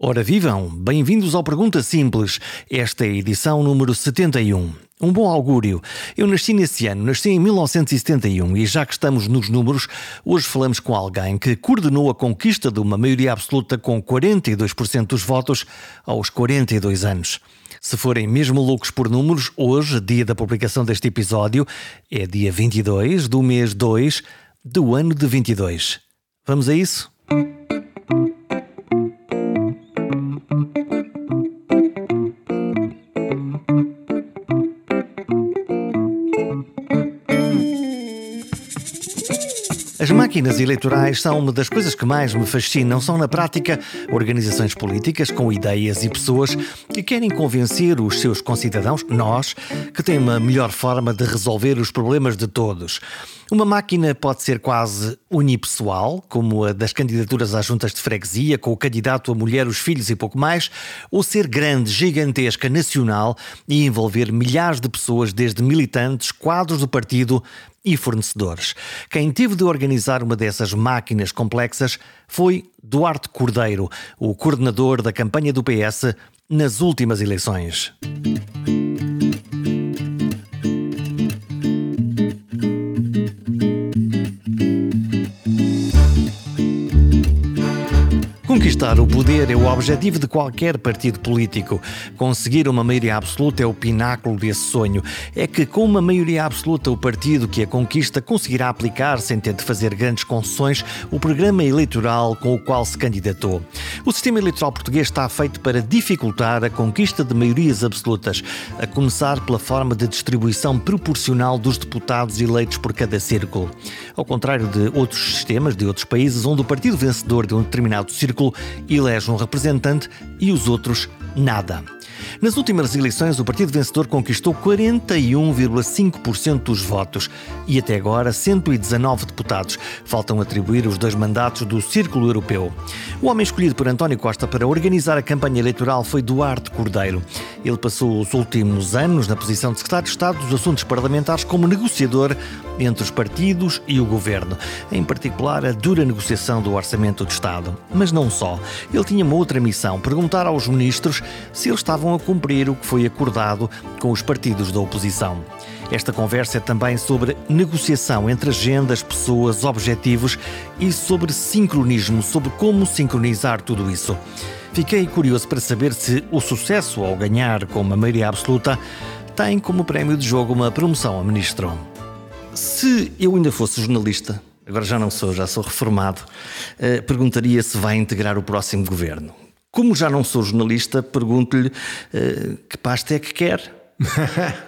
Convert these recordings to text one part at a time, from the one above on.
Ora vivam, bem-vindos ao Pergunta Simples. Esta é a edição número 71. Um bom augúrio. Eu nasci nesse ano, nasci em 1971 e já que estamos nos números, hoje falamos com alguém que coordenou a conquista de uma maioria absoluta com 42% dos votos aos 42 anos. Se forem mesmo loucos por números, hoje, dia da publicação deste episódio, é dia 22 do mês 2 do ano de 22. Vamos a isso? Máquinas eleitorais são uma das coisas que mais me fascinam. São, na prática, organizações políticas com ideias e pessoas que querem convencer os seus concidadãos, nós, que têm uma melhor forma de resolver os problemas de todos. Uma máquina pode ser quase unipessoal, como a das candidaturas às juntas de freguesia, com o candidato, a mulher, os filhos e pouco mais, ou ser grande, gigantesca, nacional e envolver milhares de pessoas, desde militantes, quadros do partido e fornecedores. Quem teve de organizar uma dessas máquinas complexas foi Duarte Cordeiro, o coordenador da campanha do PS nas últimas eleições. Conquistar o poder é o objetivo de qualquer partido político. Conseguir uma maioria absoluta é o pináculo desse sonho. É que, com uma maioria absoluta, o partido que a conquista conseguirá aplicar, sem ter de fazer grandes concessões, o programa eleitoral com o qual se candidatou. O sistema eleitoral português está feito para dificultar a conquista de maiorias absolutas, a começar pela forma de distribuição proporcional dos deputados eleitos por cada círculo. Ao contrário de outros sistemas de outros países, onde o partido vencedor de um determinado círculo elege um representante e os outros nada. Nas últimas eleições, o partido vencedor conquistou 41,5% dos votos e até agora 119 deputados. Faltam atribuir os dois mandatos do Círculo Europeu. O homem escolhido por António Costa para organizar a campanha eleitoral foi Duarte Cordeiro. Ele passou os últimos anos na posição de secretário de Estado dos Assuntos Parlamentares como negociador entre os partidos e o governo, em particular a dura negociação do orçamento do Estado. Mas não só. Ele tinha uma outra missão: perguntar aos ministros se eles estavam a cumprir o que foi acordado com os partidos da oposição. Esta conversa é também sobre negociação entre agendas, pessoas, objetivos e sobre sincronismo, sobre como sincronizar tudo isso. Fiquei curioso para saber se o sucesso ao ganhar com uma maioria absoluta tem como prémio de jogo uma promoção a ministro. Se eu ainda fosse jornalista, agora já não sou, já sou reformado, eh, perguntaria se vai integrar o próximo governo. Como já não sou jornalista, pergunto-lhe uh, que pasta é que quer.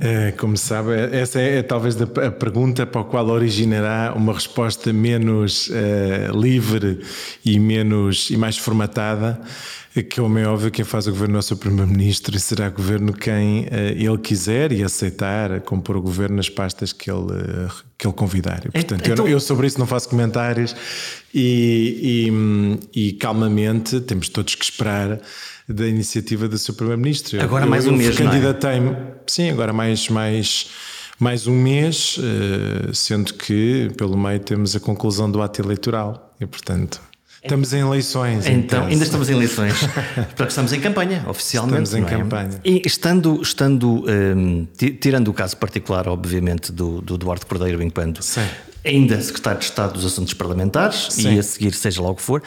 É, como sabe, essa é, é, talvez a pergunta para a qual originará uma resposta menos uh, livre e menos e mais formatada que, como é óbvio, quem faz o governo é o seu Primeiro-Ministro e será o governo quem uh, ele quiser e aceitar compor o governo nas pastas que ele, uh, que ele convidar. E, portanto, então... eu, eu, sobre isso não faço comentários e, e, e calmamente temos todos que esperar da iniciativa do seu Primeiro-Ministro. Agora eu, mais um mês, candidatei-me, é? sim, agora mais mais mais um mês, eh, sendo que pelo meio temos a conclusão do ato eleitoral e portanto Estamos em eleições. Então, ainda estamos em eleições. Porque estamos em campanha, oficialmente. Estamos em é? campanha. E estando, estando um, tirando o caso particular, obviamente, do, do Duarte Cordeiro, enquanto Sim. ainda secretário de Estado dos Assuntos Parlamentares, Sim. e a seguir, seja lá o que for,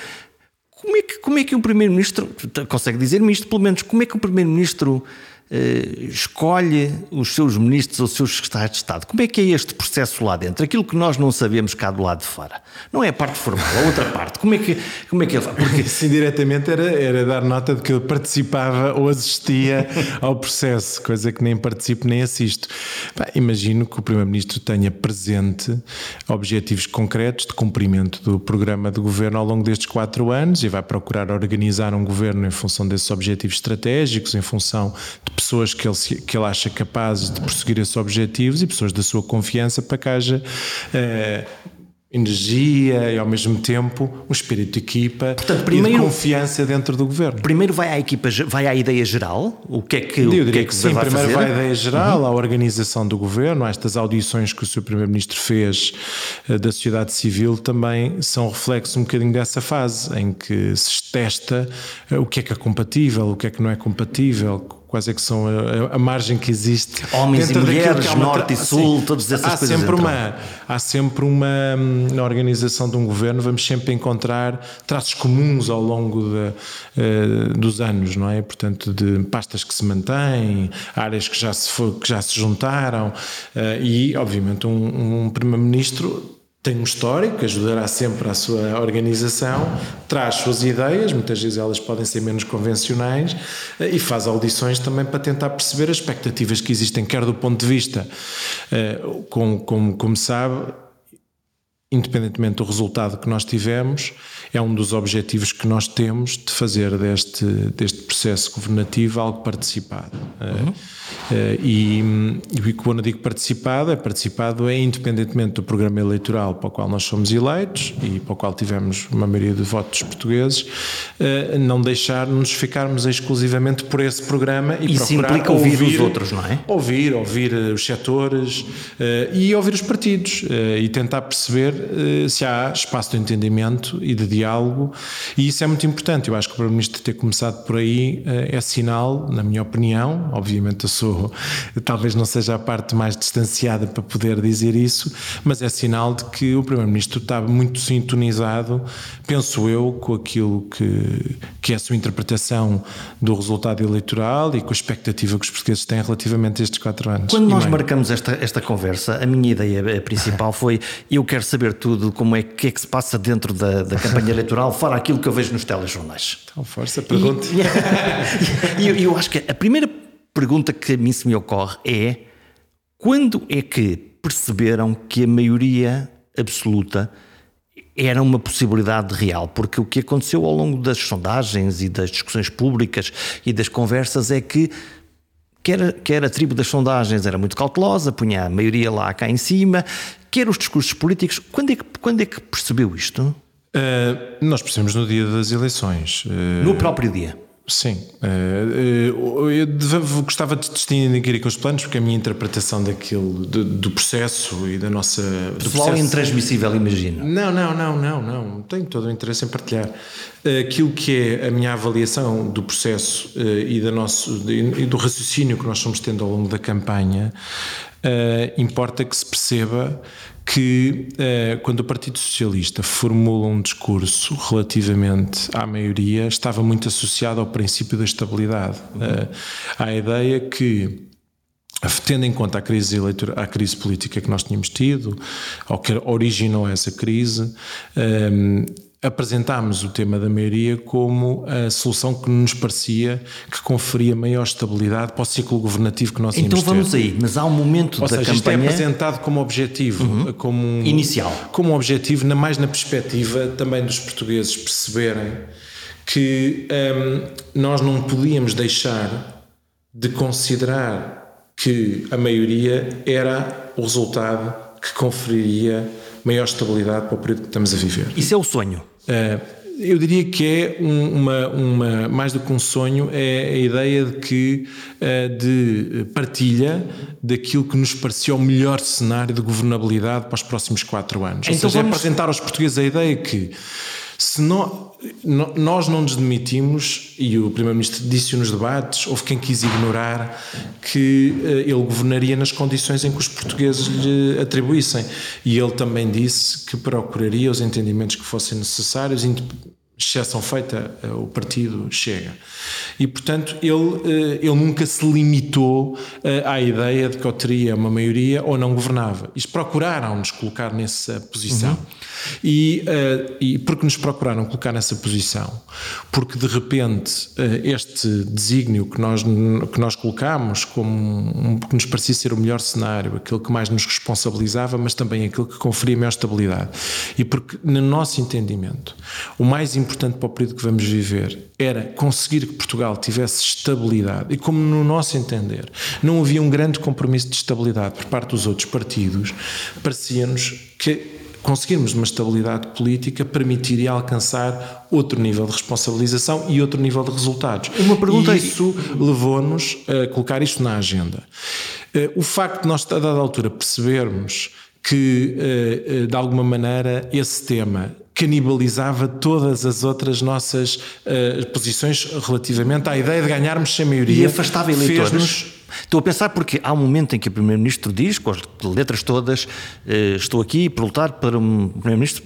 como é que, como é que um Primeiro-Ministro, consegue dizer-me isto, pelo menos, como é que um Primeiro-Ministro uh, escolhe os seus ministros ou os seus secretários de Estado. Como é que é este processo lá dentro? Aquilo que nós não sabemos cá do lado de fora. Não é a parte formal, a outra parte. Como é que, como é que ele faz? Porque... Sim, diretamente era, era dar nota de que ele participava ou assistia ao processo, coisa que nem participo nem assisto. imagino que o Primeiro-Ministro tenha presente objetivos concretos de cumprimento do programa de governo ao longo destes quatro anos e vai procurar organizar um governo em função desses objetivos estratégicos, em função de pessoas que ele, que ele acha capazes de prosseguir esses objetivos e pessoas da sua confiança para que haja. Uh, energia e ao mesmo tempo um espírito de equipa Portanto, primeiro, e de confiança dentro do governo. Primeiro vai à equipa, vai à ideia geral, o que é que, Eu diria que, é que, sim, vai primeiro fazer? vai à ideia geral, uhum. à organização do governo, estas audições que o Sr. Primeiro-Ministro fez uh, da sociedade civil também são reflexo um bocadinho dessa fase em que se testa uh, o que é que é compatível, o que é que não é compatível, quais é que são a, a margem que existe. Homens e mulheres, é norte e sul, assim, todas essas há coisas. Sempre uma, há sempre uma, na organização de um governo, vamos sempre encontrar traços comuns ao longo de, uh, dos anos, não é? Portanto, de pastas que se mantêm, áreas que já se, que já se juntaram uh, e, obviamente, um, um primeiro-ministro tem um histórico, ajudará sempre a sua organização, traz suas ideias, muitas vezes elas podem ser menos convencionais, eh, e faz audições também para tentar perceber as expectativas que existem, quer do ponto de vista, eh, como, como, como sabe, independentemente do resultado que nós tivemos, é um dos objetivos que nós temos de fazer deste, deste processo governativo algo participado. Uhum. Uh, e, e quando eu digo participado, é participado é independentemente do programa eleitoral para o qual nós somos eleitos e para o qual tivemos uma maioria de votos portugueses, uh, não deixar-nos ficarmos exclusivamente por esse programa e Isso procurar implica ouvir, ouvir, os outros, não é? Ouvir, ouvir os setores e ouvir os partidos e tentar perceber se há espaço de entendimento e de diálogo e isso é muito importante. Eu acho que o Primeiro-Ministro ter começado por aí é sinal, na minha opinião, obviamente a sou, talvez não seja a parte mais distanciada para poder dizer isso, mas é sinal de que o Primeiro-Ministro está muito sintonizado, penso eu, com aquilo que, que é a sua interpretação do resultado eleitoral e com a expectativa que os portugueses têm relativamente a estes quatro anos. Quando nós marcamos esta, esta conversa, a minha ideia principal foi: eu quero saber tudo, como é que é que se passa dentro da, da campanha eleitoral, fora aquilo que eu vejo nos telejornais. Então, força, pergunte. E, eu, eu acho que a primeira pergunta que a mim se me ocorre é: quando é que perceberam que a maioria absoluta era uma possibilidade real? Porque o que aconteceu ao longo das sondagens e das discussões públicas e das conversas é que quer, quer a tribo das sondagens era muito cautelosa, punha a maioria lá cá em cima, quer os discursos políticos. Quando é que, quando é que percebeu isto? Uh, nós percebemos no dia das eleições. Uh, no próprio dia. Sim, eh, eu gostava de distinguir com os planos, porque a minha interpretação daquilo, do, processo e da nossa. Pessoal processo... intransmissível, imagino. Não, não, não, não, não. Tenho todo o interesse em partilhar. Aquilo que é a minha avaliação do processo e, da nosso, e do raciocínio que nós somos tendo ao longo da campanha, importa que se perceba que eh, quando o Partido Socialista formula um discurso relativamente à maioria, estava muito associado ao princípio da estabilidade. Uhum. Eh, à ideia que tendo em conta a crise eleitoral, a crise política que nós tínhamos tido, ou que originou essa crise, eh, apresentámos o tema da maioria como a solução que nos parecia que conferia maior estabilidade para o ciclo governativo que nós Então vamos ter. aí, mas há um momento Ou da seja, campanha... Isto é apresentado como objetivo, uhum. como um, inicial, como objetivo, na mais na perspectiva também dos portugueses perceberem que um, nós não podíamos deixar de considerar que a maioria era o resultado que conferiria maior estabilidade para o período que estamos a viver. Isso é o sonho. Eh, eu diria que é uma, uma, mais do que um sonho, é a ideia de que eh, de partilha daquilo que nos pareceu o melhor cenário de governabilidade para os próximos quatro anos. Então Ou seja, é vamos... é apresentar aos portugueses a ideia que se não, nós não nos demitimos, e o Primeiro-Ministro disse nos debates, houve quem quis ignorar que eh, ele governaria nas condições em que os portugueses lhe atribuíssem. E ele também disse que procuraria os entendimentos que fossem necessários, exceção feita, eh, o partido chega. E, portanto, ele, eh, ele nunca se limitou eh, à ideia de que ou teria uma maioria ou não governava. Eles procuraram-nos colocar nessa posição. Uhum. E, e porque nos procuraram colocar nessa posição? Porque, de repente, este desígnio que nós, que nós colocámos como um, que nos parecia ser o melhor cenário, aquele que mais nos responsabilizava, mas também aquele que conferia maior estabilidade. E porque, no nosso entendimento, o mais importante importante para o período que vamos viver era conseguir que Portugal tivesse estabilidade. E como, no nosso entender, não havia um grande compromisso de estabilidade por parte dos outros partidos, parecia-nos que conseguirmos uma estabilidade política, permitiria alcançar outro nível de responsabilização e outro nível de resultados. Uma pergunta e isso levou-nos a colocar isto na agenda. Eh, o facto de nós, a dada altura, percebermos que, eh, eh, de alguma maneira, esse tema canibalizava todas as outras nossas uh, posições relativamente à ideia de ganharmos sem maioria. E afastava eleitores. Estou a pensar porque há um momento em que o Primeiro-Ministro diz, com as letras todas, uh, estou aqui para lutar para um Primeiro-Ministro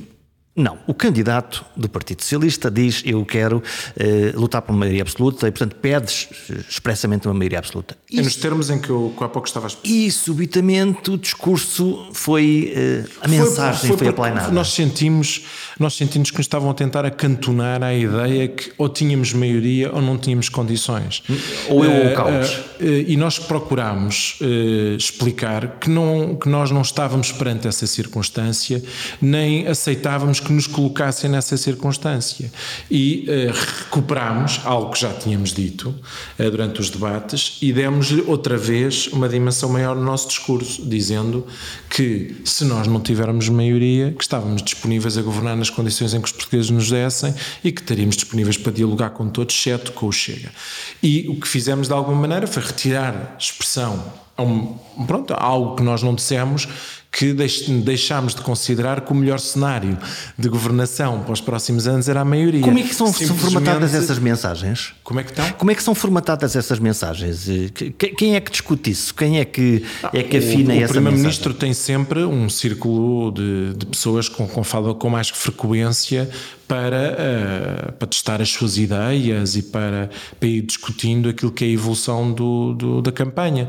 não, o candidato do Partido Socialista diz eu quero eh, lutar por uma maioria absoluta e, portanto, pede expressamente uma maioria absoluta. E, é nos termos em que eu há pouco estava a. E, subitamente, o discurso foi. Eh, a mensagem foi, foi, foi aplainada. Nós sentimos, nós sentimos que nos estavam a tentar acantonar a ideia que ou tínhamos maioria ou não tínhamos condições. Ou eu ou o eh, caos. Eh, e nós procurámos explicar que, não, que nós não estávamos perante essa circunstância, nem aceitávamos que nos colocassem nessa circunstância. E uh, algo que já tínhamos dito uh, durante os debates e demos-lhe outra vez uma dimensão maior no nosso discurso, dizendo que se nós não tivermos maioria, que estávamos disponíveis a governar nas condições em que os portugueses nos dessem e que estaríamos disponíveis para dialogar com todos, exceto com o Chega. E o que fizemos de alguma maneira foi retirar expressão a um, pronto, a algo que nós não dissemos que deixámos de considerar que o melhor cenário de governação para os próximos anos era a maioria. Como é que são formatadas essas mensagens? Como é que estão? Como é que são formatadas essas mensagens? Quem é que discute isso? Quem é que, é que afina o, o essa O Primeiro-Ministro tem sempre um círculo de, de pessoas com, com fala com mais frequência para, uh, para testar as suas ideias e para, para, ir discutindo aquilo que é a evolução do, do, da campanha.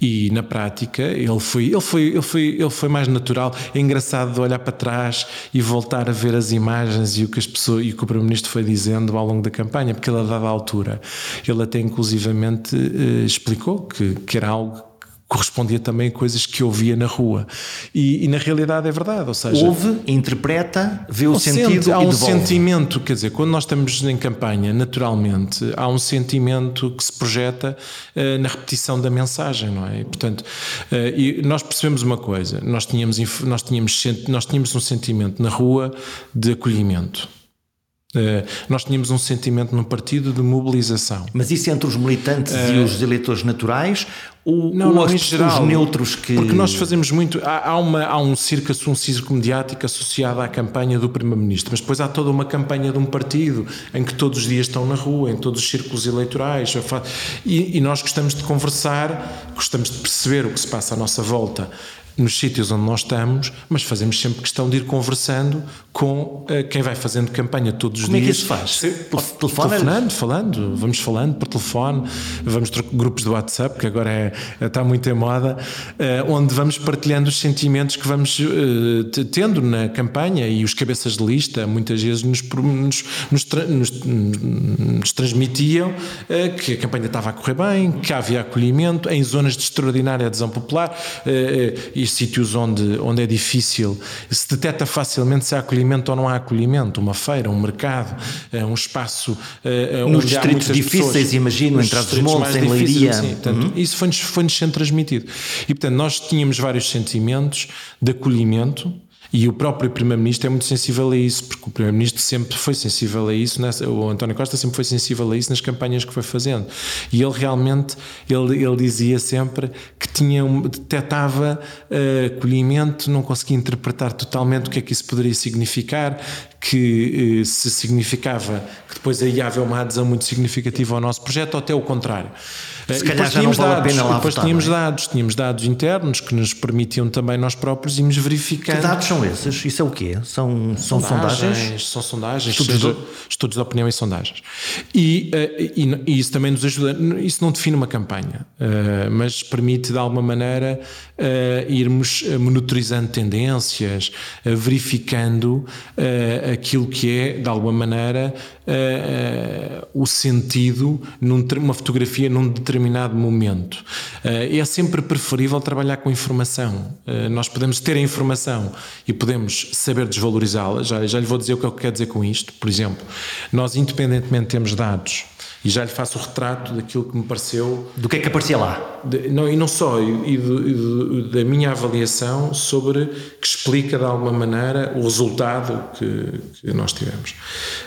E na prática ele foi, ele, foi, ele, foi, ele foi mais natural. É engraçado olhar para trás e voltar a ver as imagens e o que, as pessoas, e o, o Primeiro-Ministro foi dizendo ao longo da campanha, porque ele a dada altura, ele até inclusivamente uh, explicou que, que era algo correspondia também a coisas que ouvia na rua. E, e, na realidade é verdade, ou seja... Ouve, interpreta, vê o sentido sente, Há um devolve. sentimento, quer dizer, quando nós estamos em campanha, naturalmente, há um sentimento que se projeta uh, na repetição da mensagem, não é? E, portanto, uh, e nós percebemos uma coisa, nós tínhamos, nós, tínhamos, nós tínhamos um sentimento na rua de acolhimento nós tínhamos um sentimento no partido de mobilização. Mas isso entre os militantes uh, e os eleitores naturais ou, não, ou não, os, geral, os neutros que. Porque nós fazemos muito. Há, há, uma, há um circo, um circo mediático associado à campanha do Primeiro-Ministro, mas depois há toda uma campanha de um partido em que todos os dias estão na rua, em todos os círculos eleitorais. E, e nós gostamos de conversar, gostamos de perceber o que se passa à nossa volta nos sítios onde nós estamos, mas fazemos sempre questão de ir conversando com uh, quem vai fazendo campanha todos os Como dias. Como é que isso faz? Se, telefone? Telefonando, falando, vamos falando por telefone, vamos grupos de WhatsApp, que agora é, está muito em moda, uh, onde vamos partilhando os sentimentos que vamos uh, tendo na campanha e os cabeças de lista muitas vezes nos, nos, nos, tra nos, nos transmitiam que a campanha estava a correr bem, que havia acolhimento em zonas de extraordinária adesão popular e sítios onde, onde é difícil, se detecta facilmente se há acolhimento ou não há acolhimento, uma feira, um mercado, eh, um espaço eh, Nos distritos difíceis, pessoas, imagino, entre os montes, em Leiria. Sim, portanto, uhum. Isso foi-nos foi sendo transmitido. E, portanto, nós tínhamos vários sentimentos de acolhimento, e o próprio Primeiro-Ministro é muito sensível a isso, porque o Primeiro-Ministro sempre foi sensível a isso, o António Costa sempre foi sensível a isso nas campanhas que foi fazendo. E ele realmente, ele, ele dizia sempre que tinha, detectava uh, acolhimento, não conseguia interpretar totalmente o que é que isso poderia significar, que uh, se significava que depois aí havia uma adesão muito significativa ao nosso projeto, ou até o contrário. Se calhar já não vale dados, a pena lá Depois votar, tínhamos é? dados, tínhamos dados internos que nos permitiam também nós próprios irmos verificando. Que dados são esses? Isso é o quê? São, são sondagens? sondagens? São sondagens, estudos, seja, de... estudos de opinião e sondagens. E, uh, e, e, isso também nos ajuda, isso não define uma campanha, uh, mas permite de alguma maneira uh, irmos monitorizando tendências, verificando aquilo que é, de alguma maneira, o sentido numa fotografia num determinado determinado momento. Eh, é sempre preferível trabalhar com informação. Eh, nós podemos ter a informação e podemos saber desvalorizá-la. Já, já lhe vou dizer o que eu quero dizer com isto. Por exemplo, nós, independentemente, temos dados E já lhe faço o retrato daquilo que me pareceu. Do que é que aparecia lá? De, não, e não só, e, e, do, e do, da minha avaliação sobre que explica de alguma maneira o resultado que, que nós tivemos.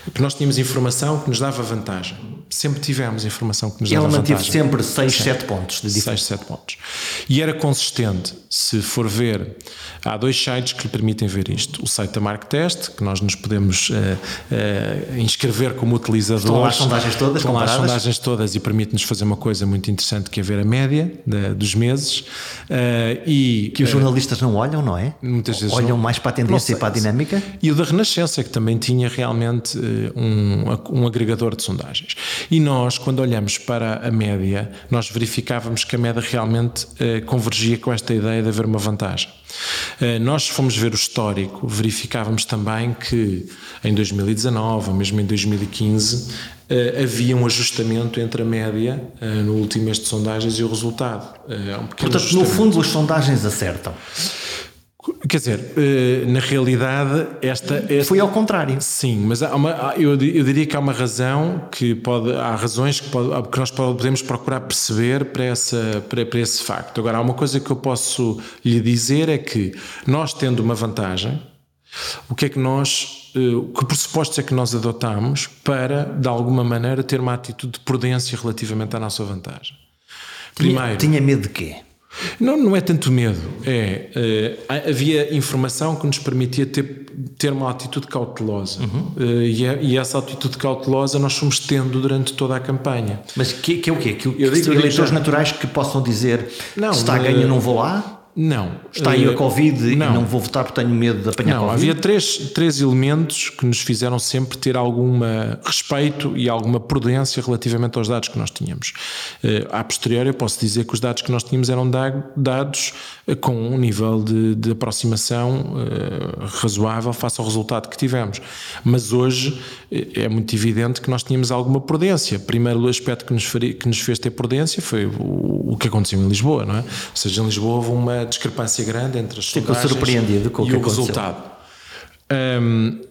Porque nós tínhamos informação que nos dava vantagem. Sempre tivemos informação que nos dava Ela vantagem. Ela manteve sempre 6, 7 pontos de diferença. 6, 7 pontos. E era consistente. Se for ver, há dois sites que lhe permitem ver isto. O site da Mark Test, que nós nos podemos uh, uh, inscrever como utilizadores. Estão lá as sondagens todas Estão lá as sondagens todas e permite-nos fazer uma coisa muito interessante que é ver a média de, dos meses. Uh, e, que os jornalistas não olham, não é? Muitas vezes Olham não, mais para a tendência e para a dinâmica. E o da Renascença, que também tinha realmente um, um agregador de sondagens. E nós, quando olhamos para a média, nós verificávamos que a média realmente convergia com esta ideia de haver uma vantagem. Nós fomos ver o histórico, verificávamos também que em 2019 ou mesmo em 2015 Uh, havia um ajustamento entre a média uh, no último mês de sondagens e o resultado. Uh, um Portanto, no fundo, as sondagens acertam. Quer dizer, na realidade, esta, esta, Foi ao contrário. Sim, mas há uma, eu, eu, diria que há uma razão que pode. Há razões que, pode, que nós podemos procurar perceber para, essa, para, para esse facto. Agora, há uma coisa que eu posso lhe dizer é que nós, tendo uma vantagem, o que é que nós eh, que pressupostos é que nós adotamos para, de alguma maneira, ter uma atitude de prudência relativamente à nossa vantagem? Primeiro, tinha, tinha medo de quê? Não, não é tanto medo. É, uh, havia informação que nos permitia ter, ter uma atitude cautelosa. Uhum. Uh, e, é, e, essa atitude cautelosa nós fomos tendo durante toda a campanha. Mas que, que é o quê? Que, que eleitores já... naturais que possam dizer não, está a ganho, não vou lá? Não. Está aí a eh, Covid não. e não vou votar porque tenho medo de apanhar não, Covid? Havia três, três elementos que nos fizeram sempre ter algum respeito e alguma prudência relativamente aos dados que nós tínhamos. Uh, a posteriori, eu posso dizer que os dados que nós tínhamos eram dados uh, com um nível de, de aproximação uh, razoável face ao resultado que tivemos. Mas hoje é muito evidente que nós tínhamos alguma prudência. Primeiro aspecto que nos, que nos fez ter prudência foi o, o que aconteceu em Lisboa, não é? Ou seja, em Lisboa houve uma discrepância grande entre as Ficou surpreendido com o que aconteceu. resultado. Um,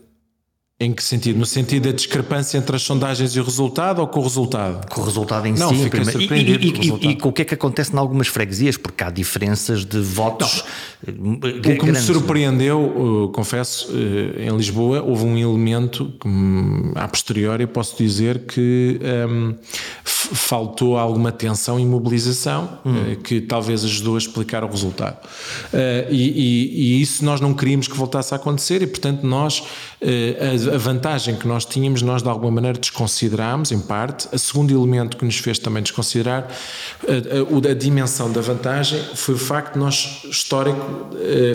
em que sentido? No sentido da discrepância entre as sondagens e o resultado ou com o resultado? Com o resultado em Não, si. Fiquei surpreendido e, e, com o e, com o que é que acontece em algumas freguesias? Porque há diferenças de votos. Não. Eh, o que me surpreendeu, uh, confesso, uh, em Lisboa, houve um elemento que, um, a posteriori, posso dizer que um, faltou alguma tensão e mobilização hum. uh, que talvez ajudou a explicar o resultado. E, e, isso nós não queríamos que voltasse a acontecer e, portanto, nós a vantagem que nós tínhamos, nós de alguma maneira desconsiderámos, em parte. O segundo elemento que nos fez também desconsiderar a, a, a dimensão da vantagem foi o facto de nós, histórico, eh,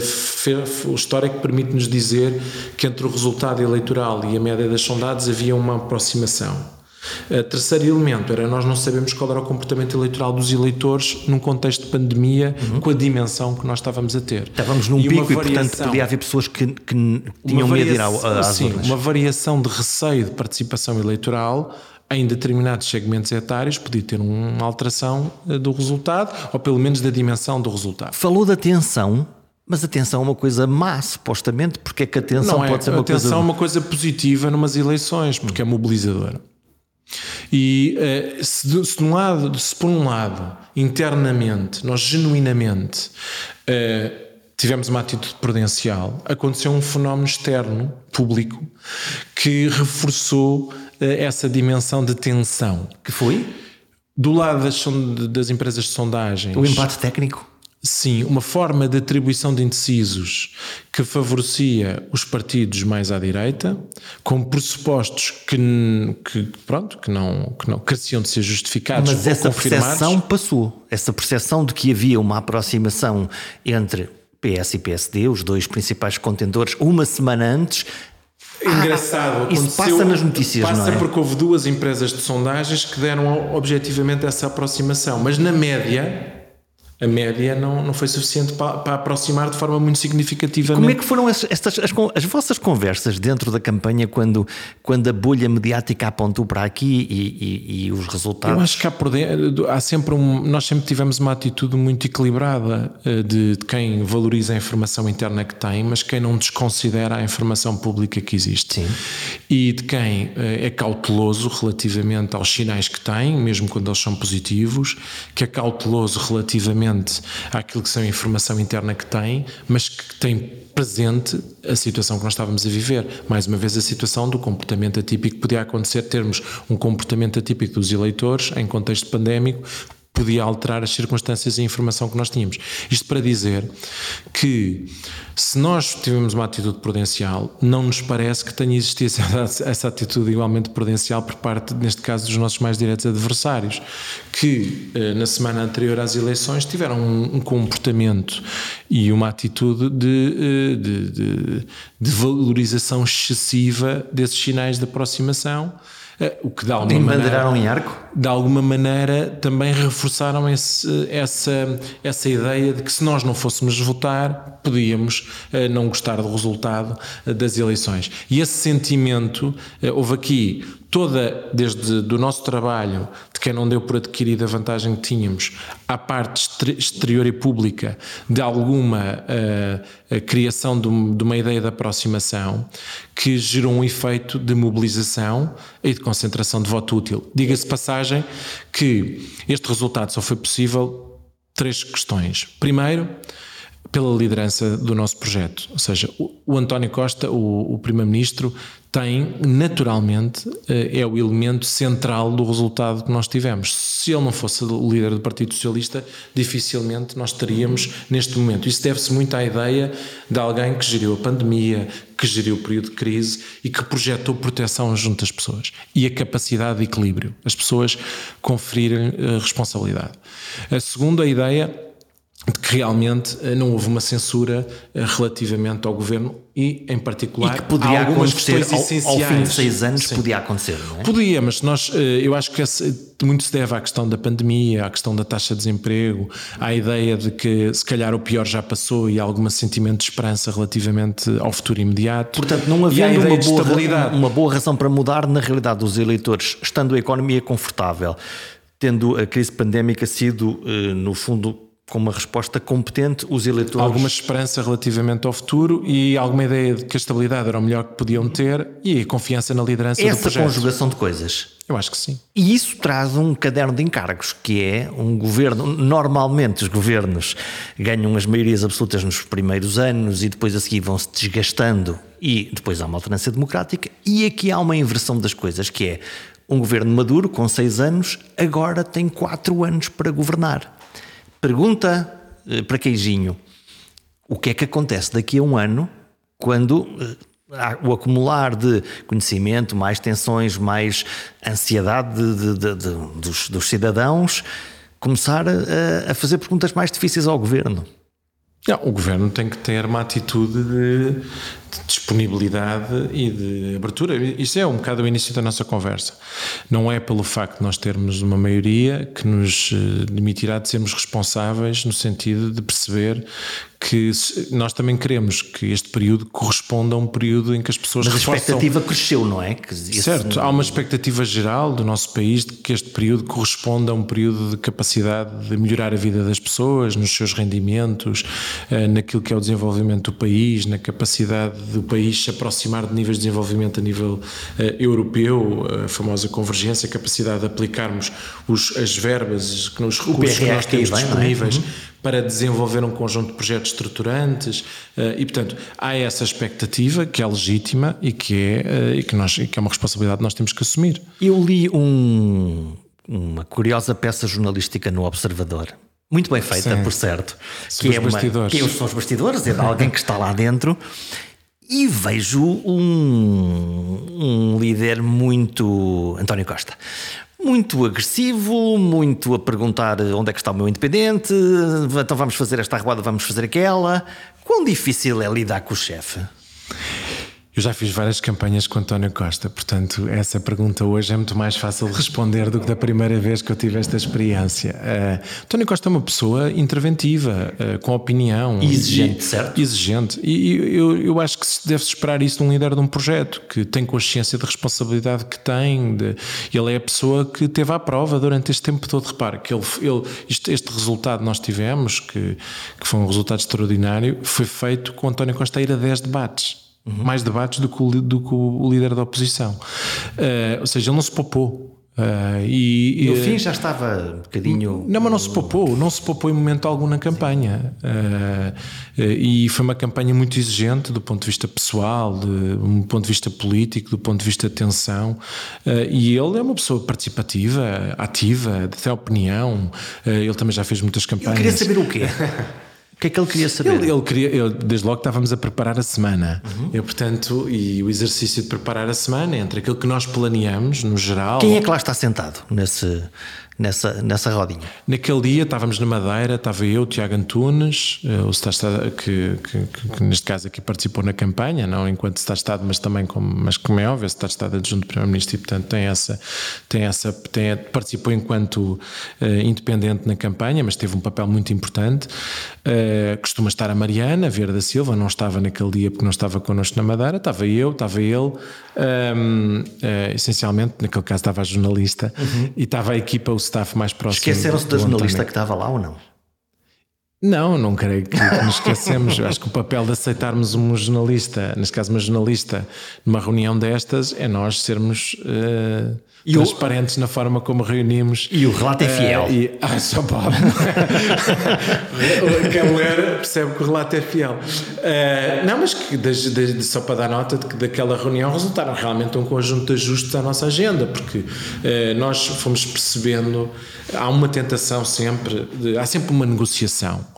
o histórico permite-nos dizer que entre o resultado eleitoral e a média das sondagens havia uma aproximação. Uh, terceiro elemento era nós não sabemos qual era o comportamento eleitoral dos eleitores num contexto de pandemia uhum. com a dimensão que nós estávamos a ter. Estávamos num e pico variação, e, portanto, podia haver pessoas que, que tinham medo de ir ao, às sim, urnas. uma variação de receio de participação eleitoral em determinados segmentos etários podia ter uma alteração eh, do resultado ou pelo menos da dimensão do resultado. Falou da tensão mas a tensão é uma coisa má, supostamente, porque é que a tensão não pode é, ser uma a coisa... A tensão é uma coisa positiva numas eleições, porque é mobilizadora. E uh, se, se, um lado, se por um lado, internamente, nós genuinamente uh, tivemos uma atitude prudencial, aconteceu um fenómeno externo, público, que reforçou uh, essa dimensão de tensão. Que foi? Do lado das, das empresas de sondagens. O empate técnico? Sim, uma forma de atribuição de indecisos que favorecia os partidos mais à direita, com pressupostos que, que pronto, que não, que não careciam de ser justificados. Mas essa percepção passou. Essa percepção de que havia uma aproximação entre PS e PSD, os dois principais contendores, uma semana antes, Engraçado, ah, isso passa nas notícias, passa não é? porque houve duas empresas de sondagens que deram objetivamente essa aproximação, mas na média a média não, não foi suficiente para, para aproximar de forma muito significativa. Como é que foram as, estas, as, as, vossas conversas dentro da campanha quando, quando a bolha mediática apontou para aqui e, e, e os resultados? Eu acho que há, dentro, há sempre um. Nós sempre tivemos uma atitude muito equilibrada eh, de, de, quem valoriza a informação interna que tem, mas quem não desconsidera a informação pública que existe. Sim. E de quem eh, é cauteloso relativamente aos sinais que tem, mesmo quando eles são positivos, que é cauteloso relativamente relativamente àquilo que são a informação interna que tem, mas que tem presente a situação que nós estávamos a viver. Mais uma vez, a situação do comportamento atípico podia acontecer, termos um comportamento atípico dos eleitores em contexto pandémico, podia alterar as circunstâncias e a informação que nós tínhamos. Isto para dizer que se nós tivemos uma atitude prudencial, não nos parece que tenha existido essa, atitude igualmente prudencial por parte, neste caso, dos nossos mais diretos adversários, que eh, na semana anterior às eleições tiveram um, um comportamento e uma atitude de, eh, de, de, de valorização excessiva desses sinais de aproximação o que de alguma maneira, em arco? De alguma maneira também reforçaram esse, essa, essa ideia de que se nós não fôssemos votar, podíamos uh, não gostar do resultado uh, das eleições. E esse sentimento, houve aqui toda, desde do nosso trabalho, quem não deu por adquirida a vantagem que tínhamos, à parte exterior e pública de alguma uh, criação de, de, uma ideia de aproximação que gerou um efeito de mobilização e de concentração de voto útil. Diga-se passagem que este resultado só foi possível três questões. Primeiro, pela liderança do nosso projeto. Ou seja, o, o António Costa, o, o Primeiro-Ministro, tem naturalmente eh, é o elemento central do resultado que nós tivemos. Se ele não fosse o líder do Partido Socialista, dificilmente nós teríamos neste momento. Isso deve-se muito à ideia de alguém que geriu a pandemia, que geriu o período de crise e que projetou proteção junto às pessoas e a capacidade de equilíbrio, as pessoas conferirem eh, responsabilidade. A segunda ideia de que realmente eh, não houve uma censura eh, relativamente ao governo e, em particular, e que poderia algumas questões ao, essenciais. Ao fim de seis anos Sim. podia acontecer, não é? Podia, mas nós, eh, eu acho que esse, muito se deve à questão da pandemia, à questão da taxa de desemprego, à ideia de que se calhar o pior já passou e há algum sentimento de esperança relativamente ao futuro imediato. Portanto, não havia uma boa, uma boa razão para mudar, na realidade, os eleitores, estando a economia confortável, tendo a crise pandémica sido, no fundo, com uma resposta competente, os eleitores. Alguma esperança relativamente ao futuro e alguma ideia de que a estabilidade era o melhor que podiam ter e confiança na liderança Essa do projeto. Essa conjugação de coisas. Eu acho que sim. E isso traz um caderno de encargos, que é um governo. Normalmente, os governos ganham as maiorias absolutas nos primeiros anos e depois a seguir vão se desgastando e depois há uma alternância democrática. E aqui há uma inversão das coisas, que é um governo maduro, com seis anos, agora tem quatro anos para governar. Pergunta eh, para Queijinho: o que é que acontece daqui a um ano quando eh, o acumular de conhecimento, mais tensões, mais ansiedade de, de, de, dos, dos, cidadãos começar a, a fazer perguntas mais difíceis ao governo? Não, o governo tem que ter uma atitude de, de, disponibilidade e de abertura. Isso é um bocado o início da nossa conversa. Não é pelo facto de nós termos uma maioria que nos eh, demitirá de sermos responsáveis no sentido de perceber que nós também queremos que este período corresponda a um período em que as pessoas Mas a expectativa cresceu, não é? Certo, há uma expectativa geral do nosso país de que este período corresponda a um período de capacidade de melhorar a vida das pessoas, nos seus rendimentos, eh, naquilo que é o desenvolvimento do país, na capacidade do país se aproximar de níveis de desenvolvimento a nível eh, europeu, a famosa convergência, a capacidade de aplicarmos os, as verbas, os recursos que nós temos é? disponíveis. Uhum para desenvolver um conjunto de projetos estruturantes eh, e, portanto, há essa expectativa que é legítima e que é, eh, e que nós, que é uma responsabilidade que nós temos que assumir. Eu li um, uma curiosa peça jornalística no Observador. Muito bem feita, Sim. por certo. que é uma, que são os bastidores, é de alguém que está lá dentro. E vejo um, um líder muito. António Costa muito agressivo, muito a perguntar onde é que está o meu independente, então vamos fazer esta arruada, vamos fazer aquela. Quão difícil é lidar com o chefe? Eu já fiz várias campanhas com António Costa, portanto, essa pergunta hoje é muito mais fácil de responder do que da primeira vez que eu tive esta experiência. Uh, António Costa é uma pessoa interventiva, uh, com opinião. Exigente, e, certo? Exigente. E, e eu, eu acho que deve-se esperar isso de um líder de um projeto, que tem consciência da responsabilidade que tem. De, ele é a pessoa que teve à prova durante este tempo todo. Repare que ele, ele, este, este resultado nós tivemos, que, que foi um resultado extraordinário, foi feito com António Costa a ir a 10 debates. Uhum. Mais debates do que, o, do que o líder da oposição. Uh, ou seja, ele não se poupou. Uh, e, no fim já estava um bocadinho. Não, mas não se poupou, não se poupou em momento algum na campanha. Uh, e foi uma campanha muito exigente do ponto de vista pessoal, de, um ponto de vista político, do ponto de vista de tensão. e ele é uma pessoa participativa, ativa, de ter opinião. ele também já fez muitas campanhas. Eu queria saber o quê? O que é que ele queria saber? Ele, ele queria, ele, desde logo estávamos a preparar a semana. Uhum. Eu, portanto, e o exercício de preparar a semana entre aquilo que nós planeamos, no geral. Quem é que lá está sentado nesse, nessa, nessa rodinha? Naquele dia estávamos na Madeira, estava eu, Tiago Antunes, eh, o Estado que, que, que, que, neste caso aqui participou na campanha, não enquanto Estado, mas também como, mas como é óbvio, Estado Estado adjunto do Primeiro-Ministro e portanto tem essa, tem essa tem, participou enquanto uh, independente na campanha, mas teve um papel muito importante. Uh, costuma estar a Mariana Vieira da Silva, não estava naquele dia porque não estava connosco na Madeira, estava eu, estava ele, um, uh, essencialmente, naquele caso estava a jornalista uhum. e estava a equipa, o staff mais próximo. Esqueceram-se da jornalista que estava lá ou não? Não, não creio que, que nos esquecemos. Acho que o papel de aceitarmos um jornalista, neste caso uma jornalista, numa reunião destas, é nós sermos uh, transparentes o, na forma como reunimos. E o relato é fiel. Uh, e, ah, só pode. Quem ler percebe que o relato é fiel. Uh, não, mas que de, de, só para dar nota de que daquela reunião resultaram realmente um conjunto de ajustes à nossa agenda, porque nós fomos percebendo, há uma tentação sempre, de, há sempre uma negociação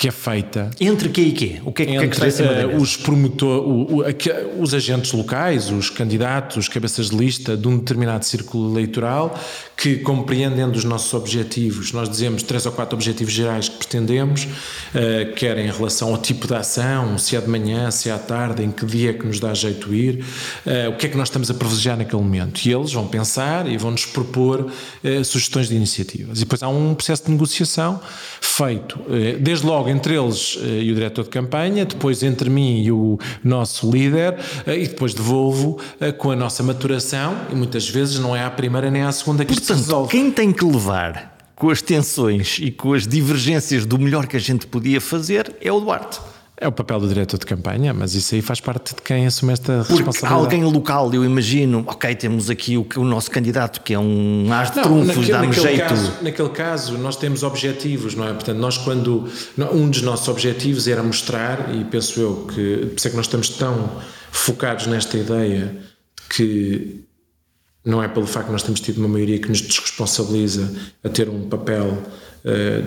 que é feita entre quê e quê? O que é, entre, que, é que está uh, os promotor, o, o, os agentes locais, os candidatos, os cabeças de lista de um determinado círculo eleitoral que compreendendo os nossos objetivos, nós dizemos três ou quatro objetivos gerais que pretendemos, uh, quer em relação ao tipo de ação, se é de manhã, se é à tarde, em que dia é que nos dá jeito ir, uh, o que é que nós estamos a privilegiar naquele momento. E eles vão pensar e vão nos propor uh, sugestões de iniciativas. E depois há um processo de negociação feito, desde logo entre eles eh, e o diretor de campanha, depois entre mim e o nosso líder, eh, e depois devolvo eh, com a nossa maturação, e muitas vezes não é à primeira nem à segunda que Portanto, se resolve. Quem tem que levar com as tensões e com as divergências do melhor que a gente podia fazer é o Duarte. É o papel do diretor de campanha, mas isso aí faz parte de quem assume esta Porque responsabilidade. alguém local, eu imagino, ok, temos aqui o, o nosso candidato que é um as de trunfos, dá-me jeito. Caso, naquele caso, nós temos objetivos, não é? Portanto, nós quando. Um dos nossos objetivos era mostrar, e penso eu que. Por isso é que nós estamos tão focados nesta ideia que não é pelo facto de nós termos tido uma maioria que nos desresponsabiliza a ter um papel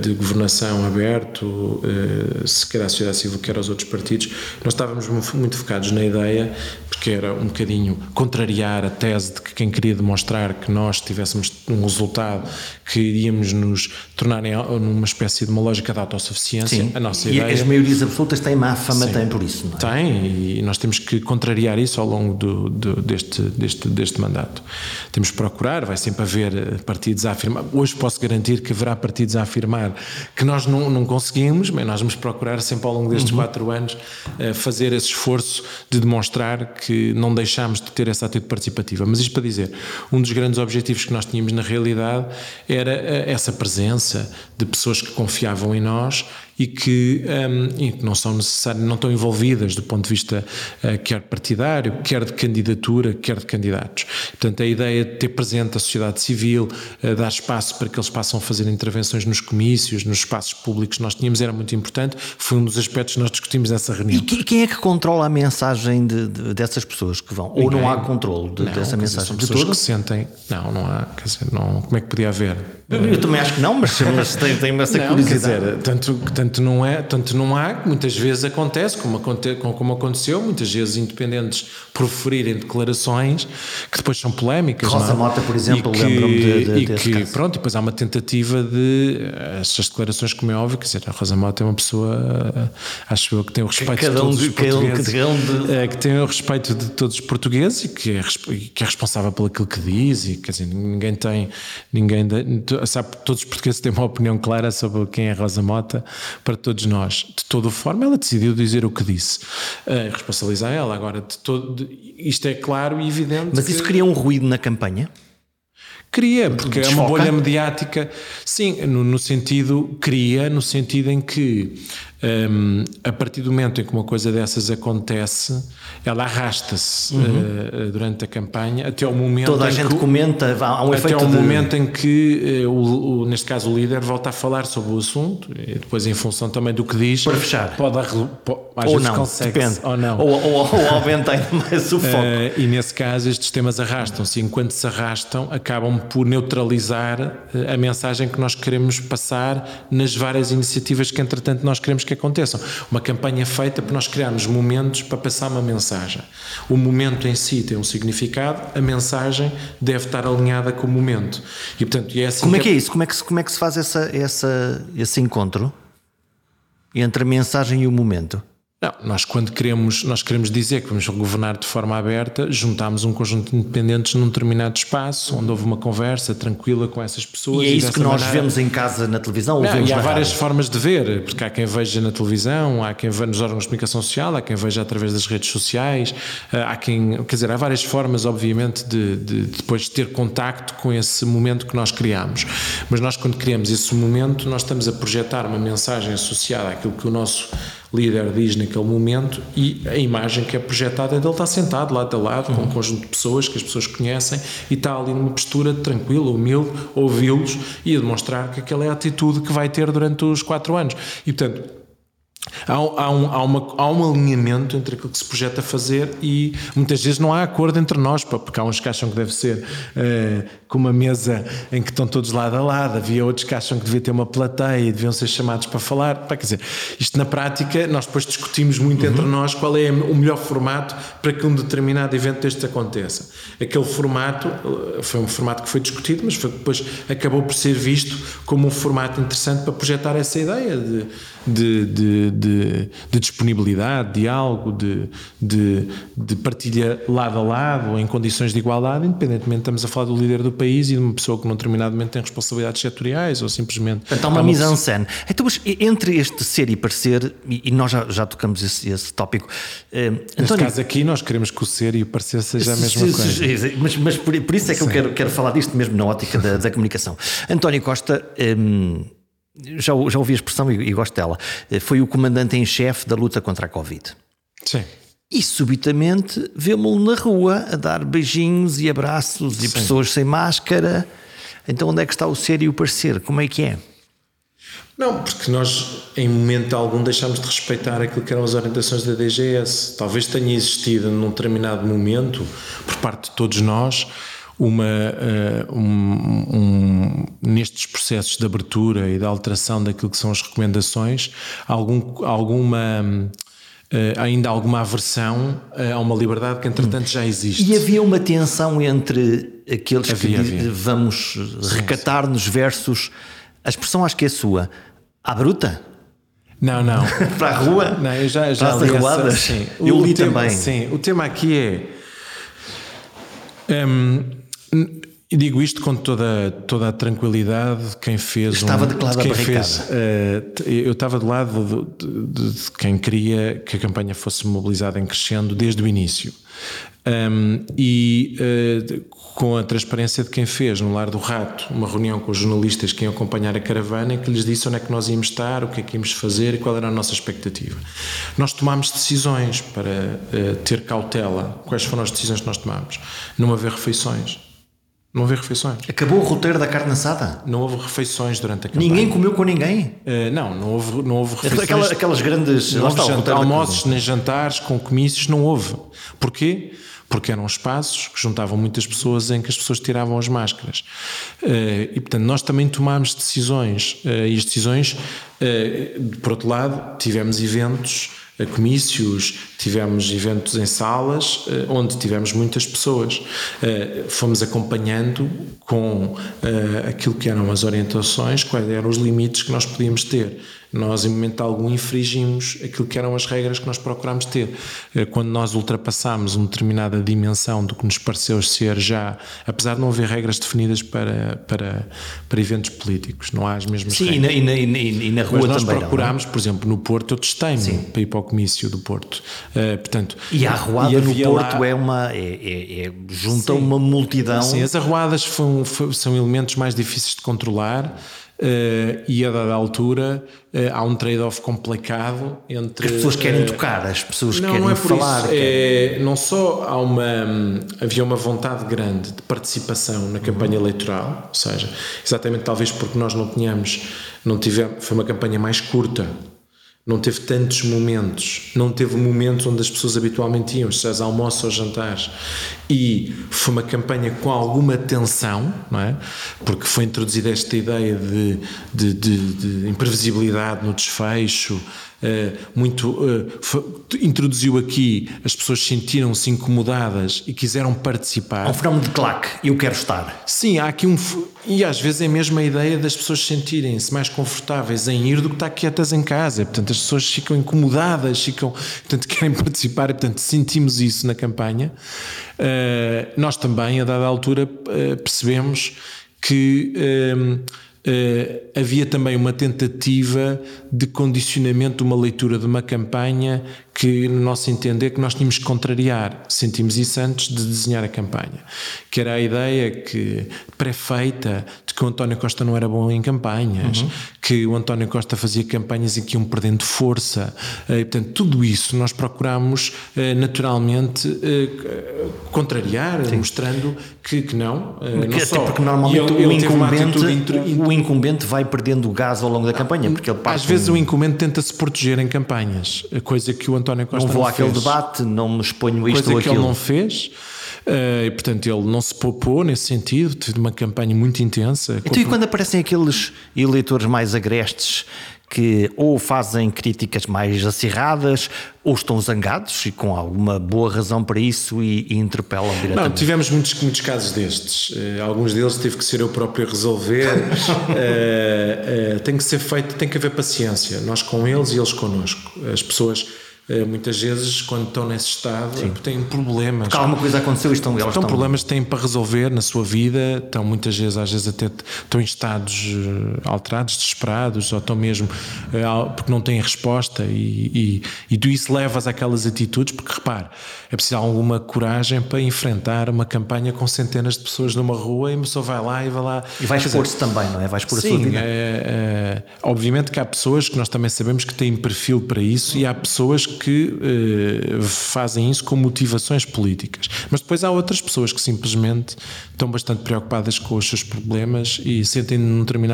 de governação aberto, eh, se quer a sociedade civil, quer aos outros partidos, nós estávamos muito focados na ideia, porque era um bocadinho contrariar a tese de que quem queria demonstrar que nós tivéssemos um resultado que iríamos nos tornar numa espécie de uma lógica de autossuficiência, Sim. a nossa e ideia. as maiorias absolutas têm má fama, Sim. têm por isso, não é? Tem, e nós temos que contrariar isso ao longo do, do, deste, deste, deste mandato. Temos que procurar, vai sempre haver eh, partidos a afirmar. Hoje posso garantir que haverá partidos a afirmar que nós não, não conseguimos, mas nós vamos procurar sempre ao longo destes uhum. quatro anos uh, fazer esse esforço de demonstrar que não deixamos de ter essa atitude participativa. Mas isto para dizer, um dos grandes objetivos que nós tínhamos na realidade era uh, essa presença de pessoas que confiavam em nós e que, um, e que não são necessárias, não estão envolvidas do ponto de vista uh, quer partidário, quer de candidatura, quer de candidatos. Portanto, a ideia de ter presente a sociedade civil, uh, dar espaço para que eles possam fazer intervenções nos comícios, nos espaços públicos que nós tínhamos era muito importante, foi um dos aspectos que nós discutimos nessa reunião. E quem é que controla a mensagem de, de, dessas pessoas que vão? Ninguém. Ou não há controle de, não, dessa mensagem? São pessoas de que sentem, não, não há, quer dizer, não, como é que podia haver? Eu, eu também acho que não, mas, mas tem, tem essa não, curiosidade. Quer dizer, tanto, tanto Tanto não, é, tanto não há, muitas vezes acontece, como, aconte, como aconteceu, muitas vezes independentes proferirem declarações que depois são polémicas. Rosa é? Mota, por exemplo, lembro-me de, de, E que, caso. pronto, depois há uma tentativa de. Essas declarações, como é óbvio, quer dizer, a Rosa Mota é uma pessoa, acho eu, que tem o respeito cada de todos um, os portugueses. Cada um de... é, que tem o respeito de todos os portugueses e que é, que é responsável por aquilo que diz, e quer dizer, ninguém tem. Ninguém, sabe, todos os portugueses têm uma opinião clara sobre quem é Rosa Mota, para todos nós. De toda forma, ela decidiu dizer o que disse. Uh, responsabilizar ela. Agora, de todo, isto é claro e evidente. Mas isso cria um ruído na campanha? Cria, porque Desfoca? é uma bolha mediática. Sim, no, no, sentido, cria, no sentido em que um, a partir do momento em que uma coisa dessas acontece, ela arrasta-se uhum. uh, durante a campanha até o momento. Toda a gente que, comenta, há um efeito. Até o de... momento em que, uh, o, o, neste caso, o líder volta a falar sobre o assunto, e depois, em função também do que diz, para fechar. Pode, pode ou não, depende. Ou não. Ou, ou, ou aumenta ainda mais o foco. Uh, e nesse caso, estes temas arrastam-se, enquanto se arrastam, acabam por neutralizar a mensagem que nós queremos passar nas várias iniciativas que, entretanto, nós queremos que que aconteçam. Uma campanha feita para nós criarmos momentos para passar uma mensagem. O momento em si tem um significado, a mensagem deve estar alinhada com o momento. E, portanto, é assim como é que é isso? Como é que se, como é que se faz essa, essa, esse encontro entre a mensagem e o momento? Não, nós quando queremos, nós queremos dizer que vamos governar de forma aberta, juntamos um conjunto de independentes num determinado espaço, onde houve uma conversa tranquila com essas pessoas. E é isso e que nós maneira... vemos em casa na televisão? Não, e há várias rádio? formas de ver, porque há quem veja na televisão, há quem veja nos órgãos de comunicação social, há quem veja através das redes sociais, eh, há quem, quer dizer, há várias formas, obviamente, de, de, de depois ter contacto com esse momento que nós criamos. Mas nós quando criamos esse momento, nós estamos a projetar uma mensagem associada àquilo que o nosso líder diz naquele momento e a imagem que é projetada é dele estar sentado lado a lado uhum. com um conjunto de pessoas que as pessoas conhecem e está ali numa postura tranquila, humilde, ouvi-los e a demonstrar que aquela é a atitude que vai ter durante os quatro anos. E portanto, Há, há, um, há, uma, há um alinhamento entre aquilo que se projeta fazer e muitas vezes não há acordo entre nós, porque há uns que acham que deve ser uh, com uma mesa em que estão todos lado a lado, havia outros que acham que devia ter uma plateia e deviam ser chamados para falar. Pá, quer dizer, isto na prática, nós depois discutimos muito uhum. entre nós qual é o melhor formato para que um determinado evento deste aconteça. Aquele formato eh, foi um formato que foi discutido, mas foi, depois acabou por ser visto como um formato interessante para projetar essa ideia de de, de, de, de disponibilidade, diálogo, de, de, de, partilha lado a lado, em condições de igualdade, independentemente estamos a falar do líder do país e de uma pessoa que num determinado momento tem responsabilidades setoriais ou simplesmente. Então, uma mise en scène. Então, mas entre este ser e parecer, e, nós já, já tocamos esse, esse tópico. Eh, Neste António, caso aqui, nós queremos que o ser e o parecer seja a mesma coisa. Mas, mas por, por, isso é que Sim. eu quero, quero falar disto mesmo na ótica da, da comunicação. António Costa. Hum, já, já ouvi a expressão e, e gosto dela, eh, foi o comandante em chefe da luta contra a Covid. Sim. E subitamente vemos-lo na rua a dar beijinhos e abraços e Sim. pessoas sem máscara. Então onde é que está o ser e o parecer? Como é que é? Não, porque nós em momento algum deixámos de respeitar aquilo que eram as orientações da DGS. Talvez tenha existido num determinado momento, por parte de todos nós, uma, uh, um, um, nestes processos de abertura e de alteração daquilo que são as recomendações, algum, alguma. Uh, ainda alguma aversão uh, a uma liberdade que entretanto já existe. E havia uma tensão entre aqueles havia, que havia. vamos recatar-nos versus a expressão acho que é sua, à bruta? Não, não. Para a rua? Não, eu já, já li essa, sim. Eu li tema, também. Sim, o tema aqui é. Um, e digo isto com toda, toda a tranquilidade. Quem fez. Estava um, de lado quem fez, uh, Eu estava do lado de, de, de, quem queria que a campanha fosse mobilizada em crescendo desde o início. Um, e uh, com a transparência de quem fez no Lar do Rato uma reunião com os jornalistas que iam acompanhar a caravana, em que lhes disse onde é que nós íamos estar, o que é que íamos fazer e qual era a nossa expectativa. Nós tomámos decisões para uh, ter cautela. Quais foram as decisões que nós tomámos? Não haver refeições não houve refeições. Acabou o roteiro da carne assada? Não houve refeições durante a campanha. Ninguém comeu com ninguém? Uh, não, não houve, não houve refeições. Aquelas, aquelas grandes... Não houve almoços nem jantares com comícios, não houve. Porquê? porque eram espaços que juntavam muitas pessoas em que as pessoas tiravam as máscaras. Eh, e, portanto, nós também tomámos decisões, eh, e as decisões, por outro lado, tivemos eventos comícios, tivemos eventos em salas onde tivemos muitas pessoas. Fomos acompanhando com aquilo que eram as orientações, quais eram os limites que nós podíamos ter nós em momento algum infringimos aquilo que eram as regras que nós procurámos ter. Eh, quando nós ultrapassámos uma determinada dimensão do que nos pareceu ser já, apesar de não haver regras definidas para, para, para eventos políticos, não há as mesmas Sim, regras. Sim, e, e, e, na rua Mas nós também procurámos, não, por exemplo, no Porto, eu testei-me para ir para o comício do Porto. Uh, portanto, e a arruada no Porto lá... é uma, é, é, é junta Sim. uma multidão. Sim, as arruadas são, são elementos mais difíceis de controlar. Uh, e a dada altura uh, há um trade-off complicado entre. As pessoas querem uh, tocar, as pessoas não, querem não é falar. Isso, é, não só há uma. Um, havia uma vontade grande de participação na campanha uhum. eleitoral, ou seja, exatamente talvez porque nós não tínhamos. Não tivemos, foi uma campanha mais curta não teve tantos momentos, não teve momentos onde as pessoas habitualmente iam, seja almoços ou jantares. E foi uma campanha com alguma tensão, não é? Porque foi introduzida esta ideia de, de, de, de imprevisibilidade no desfecho, muito. Uh, foi, introduziu aqui, as pessoas sentiram-se incomodadas e quiseram participar. Há um fenómeno de claque, eu quero estar. Sim, há aqui um. E às vezes é mesmo a ideia das pessoas sentirem-se mais confortáveis em ir do que estar quietas em casa. Portanto, as pessoas ficam incomodadas, ficam, portanto, querem participar e, portanto, sentimos isso na campanha. Uh, nós também, a dada altura, percebemos que Uh, havia também uma tentativa de condicionamento de uma leitura de uma campanha que, no nosso entender, que nós tínhamos que contrariar. Sentimos isso antes de desenhar a campanha. Que era a ideia que, pré-feita, de que o António Costa não era bom em campanhas, uhum. que o António Costa fazia campanhas em que iam perdendo força. Uh, e, portanto, tudo isso nós procuramos uh, naturalmente contrariar, Sim. mostrando que, que não. não só. porque normalmente ele, o, ele incumbente, o incumbente vai perdendo gás ao longo da campanha. Porque ele Às vezes um... o incumbente tenta-se proteger em campanhas, coisa que o António Costa não vou não àquele debate, não me exponho isto coisa ou aquilo. Que ele não fez. Uh, e, portanto, ele não se poupou nesse sentido, teve uma campanha muito intensa. Então, e quando aparecem aqueles eleitores mais agrestes que ou fazem críticas mais acirradas ou estão zangados e com alguma boa razão para isso e, e interpelam diretamente. Não, tivemos muitos, muitos casos destes. Uh, alguns deles teve que ser eu próprio a resolver. uh, tem que ser feito, tem que haver paciência. Nós com eles e eles connosco. As pessoas muitas vezes, quando estão nesse estado, Sim. têm problemas. Porque alguma coisa aconteceu e estão, estão, problemas que têm para resolver na sua vida, estão muitas vezes, às vezes até estão em estados eh, alterados, desesperados, ou estão mesmo eh, porque não têm resposta, e, e, e tu isso levas àquelas atitudes, porque repare, é preciso alguma coragem para enfrentar uma campanha com centenas de pessoas numa rua e a pessoa vai lá e vai lá. E vai expor-se também, não é? Vai expor sim, a sua vida. É, é, obviamente que há pessoas que nós também sabemos que têm perfil para isso, e há pessoas que eh, fazem isso com motivações políticas. Mas depois há outras pessoas que simplesmente estão bastante preocupadas com os seus problemas e sentem